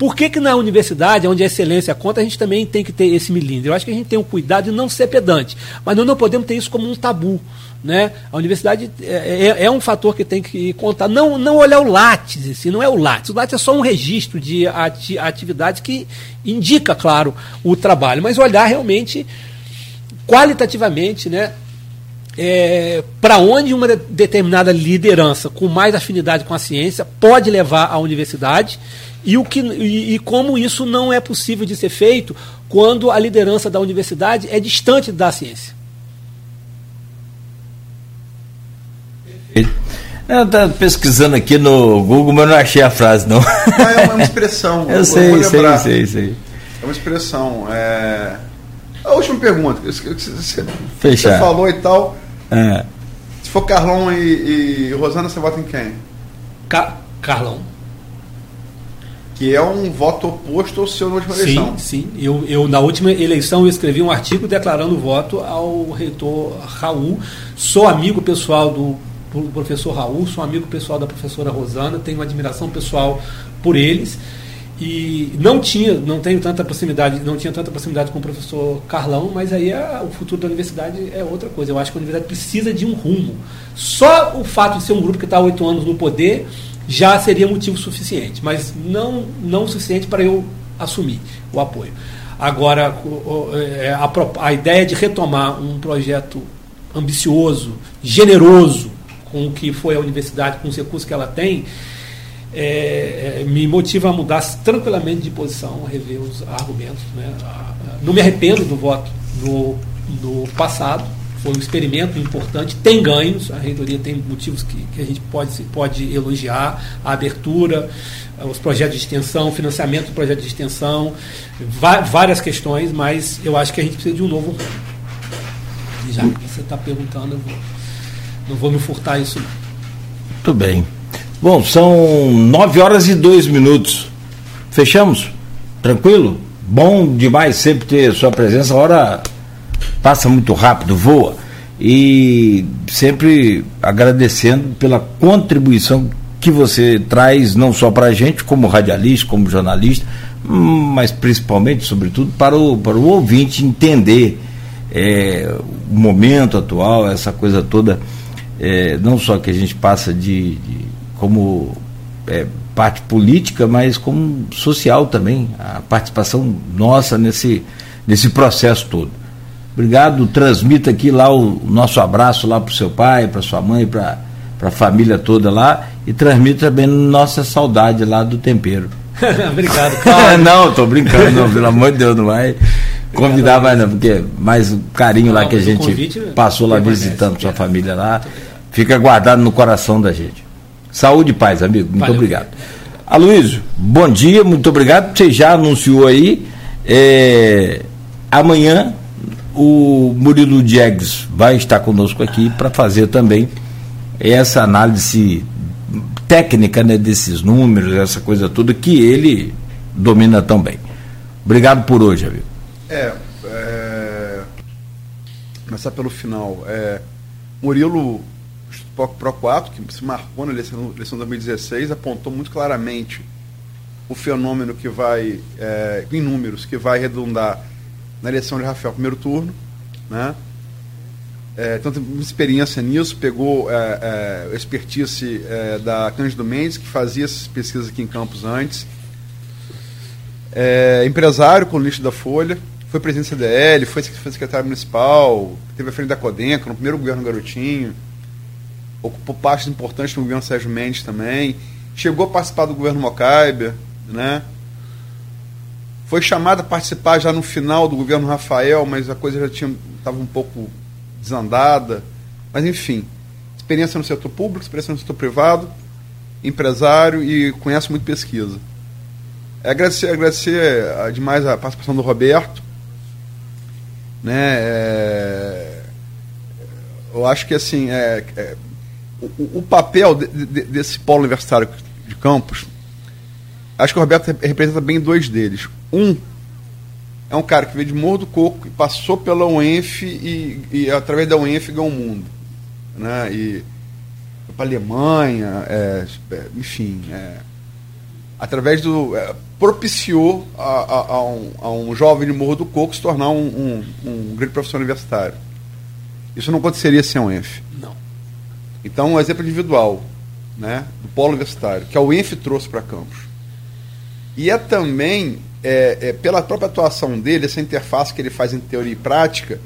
Por que, que na universidade, onde a excelência conta, a gente também tem que ter esse melindre? Eu acho que a gente tem o cuidado de não ser pedante, mas nós não podemos ter isso como um tabu. Né? A universidade é, é, é, um fator que tem que contar. Não, não olhar o Lattes, assim, não é o Lattes. O Lattes é só um registro de ati atividade que indica, claro, o trabalho, mas olhar realmente qualitativamente né, é, para onde uma determinada liderança com mais afinidade com a ciência pode levar a universidade e, o que, e, e como isso não é possível de ser feito quando a liderança da universidade é distante da ciência. Eu estava pesquisando aqui no Google, mas não achei a frase, não. Ah, é uma expressão. eu, *laughs* eu sei, sei, sei, sei. É uma expressão. É... A última pergunta. Você, Fechar. você falou e tal. É. Se for Carlão e, e Rosana, você vota em quem? Ca Carlão. Que é um voto oposto ao seu na última eleição. Sim, sim. Eu, eu, na última eleição, eu escrevi um artigo declarando voto ao reitor Raul. Sou amigo pessoal do professor Raul, sou amigo pessoal da professora Rosana, tenho uma admiração pessoal por eles e não tinha, não tenho tanta proximidade, não tinha tanta proximidade com o professor Carlão, mas aí é, o futuro da universidade é outra coisa. Eu acho que a universidade precisa de um rumo. Só o fato de ser um grupo que está há oito anos no poder já seria motivo suficiente, mas não não suficiente para eu assumir o apoio. Agora, é, a, a ideia de retomar um projeto ambicioso, generoso, com o que foi a universidade, com os recursos que ela tem, é, é, me motiva a mudar tranquilamente de posição, rever os argumentos. Né? Não me arrependo do voto do, do passado, foi um experimento importante, tem ganhos, a reitoria tem motivos que, que a gente pode, pode elogiar, a abertura, os projetos de extensão, financiamento do projeto de extensão, várias questões, mas eu acho que a gente precisa de um novo rumo. Já que você está perguntando, eu vou não vou me furtar isso. Muito bem. Bom, são nove horas e dois minutos. Fechamos? Tranquilo? Bom demais sempre ter sua presença. Hora passa muito rápido, voa. E sempre agradecendo pela contribuição que você traz, não só para a gente, como radialista, como jornalista, mas principalmente, sobretudo, para o, para o ouvinte entender é, o momento atual, essa coisa toda é, não só que a gente passa de, de como é, parte política, mas como social também, a participação nossa nesse, nesse processo todo. Obrigado, transmita aqui lá o, nosso abraço lá para o seu pai, para sua mãe, para a família toda lá e transmita também nossa saudade lá do tempero. *laughs* Obrigado, *laughs* Claro. não, estou brincando, não, pelo amor de Deus, não vai convidar mais não, porque mais o carinho lá que a gente passou lá visitando sua família lá fica guardado no coração da gente. Saúde e paz, amigo. Muito Valeu. obrigado. Aloysio, bom dia, muito obrigado. Você já anunciou aí. É, amanhã o Murilo Diegues vai estar conosco aqui para fazer também essa análise técnica né, desses números, essa coisa toda que ele domina tão bem. Obrigado por hoje, amigo. É, é começar pelo final. É, Murilo Pro 4, que se marcou na eleição, eleição de 2016, apontou muito claramente o fenômeno que vai, é, em números, que vai redundar na eleição de Rafael primeiro turno, né? É, então tem experiência nisso, pegou é, é, expertise é, da Cândido Mendes, que fazia essas pesquisas aqui em Campos antes. É, empresário, colunista da Folha, foi presidente da CDL, foi secretário municipal, teve a frente da Codenca, no primeiro governo Garotinho ocupou pastas importantes no governo Sérgio Mendes também, chegou a participar do governo Mocaibe, né? Foi chamado a participar já no final do governo Rafael, mas a coisa já estava um pouco desandada. Mas enfim, experiência no setor público, experiência no setor privado, empresário e conhece muito pesquisa. É agradecer, agradecer eh, demais a participação do Roberto. Né, é, eu acho que assim, é, é o, o papel de, de, desse polo universitário de campus, acho que o Roberto representa bem dois deles. Um é um cara que veio de Morro do Coco e passou pela UENF e, e através da UENF ganhou o mundo. Né? E foi para a Alemanha, é, é, enfim, é, através do. É, propiciou a, a, a, um, a, um, jovem de Morro do Coco se tornar um, um, um grande professor universitário. Isso não aconteceria sem a UENF. Então, um exemplo individual né, do polo universitário, que a UENF trouxe para Campos. E é também, é, é, pela própria atuação dele, essa interface que ele faz em teoria e prática,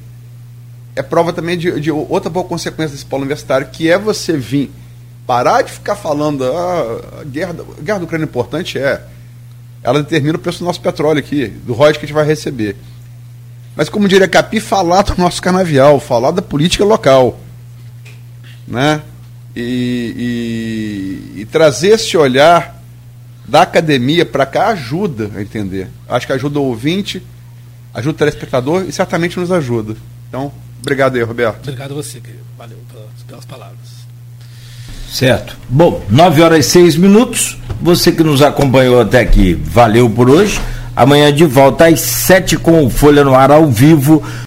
é prova também de, de outra boa consequência desse polo universitário, que é você vir, parar de ficar falando, ah, a guerra, a guerra do Ucrânia é importante, é, ela determina o preço do nosso petróleo aqui, do royalties que a gente vai receber. Mas, como diria Capi, falar do nosso canavial, falar da política local. Né? E, e, e trazer esse olhar da academia para cá ajuda a entender. Acho que ajuda o ouvinte, ajuda o telespectador e certamente nos ajuda. Então, obrigado aí, Roberto. Obrigado a você, querido. Valeu pelas, pelas palavras. Certo. Bom, 9 horas e 6 minutos. Você que nos acompanhou até aqui, valeu por hoje. Amanhã de volta às 7 com o Folha no Ar ao vivo.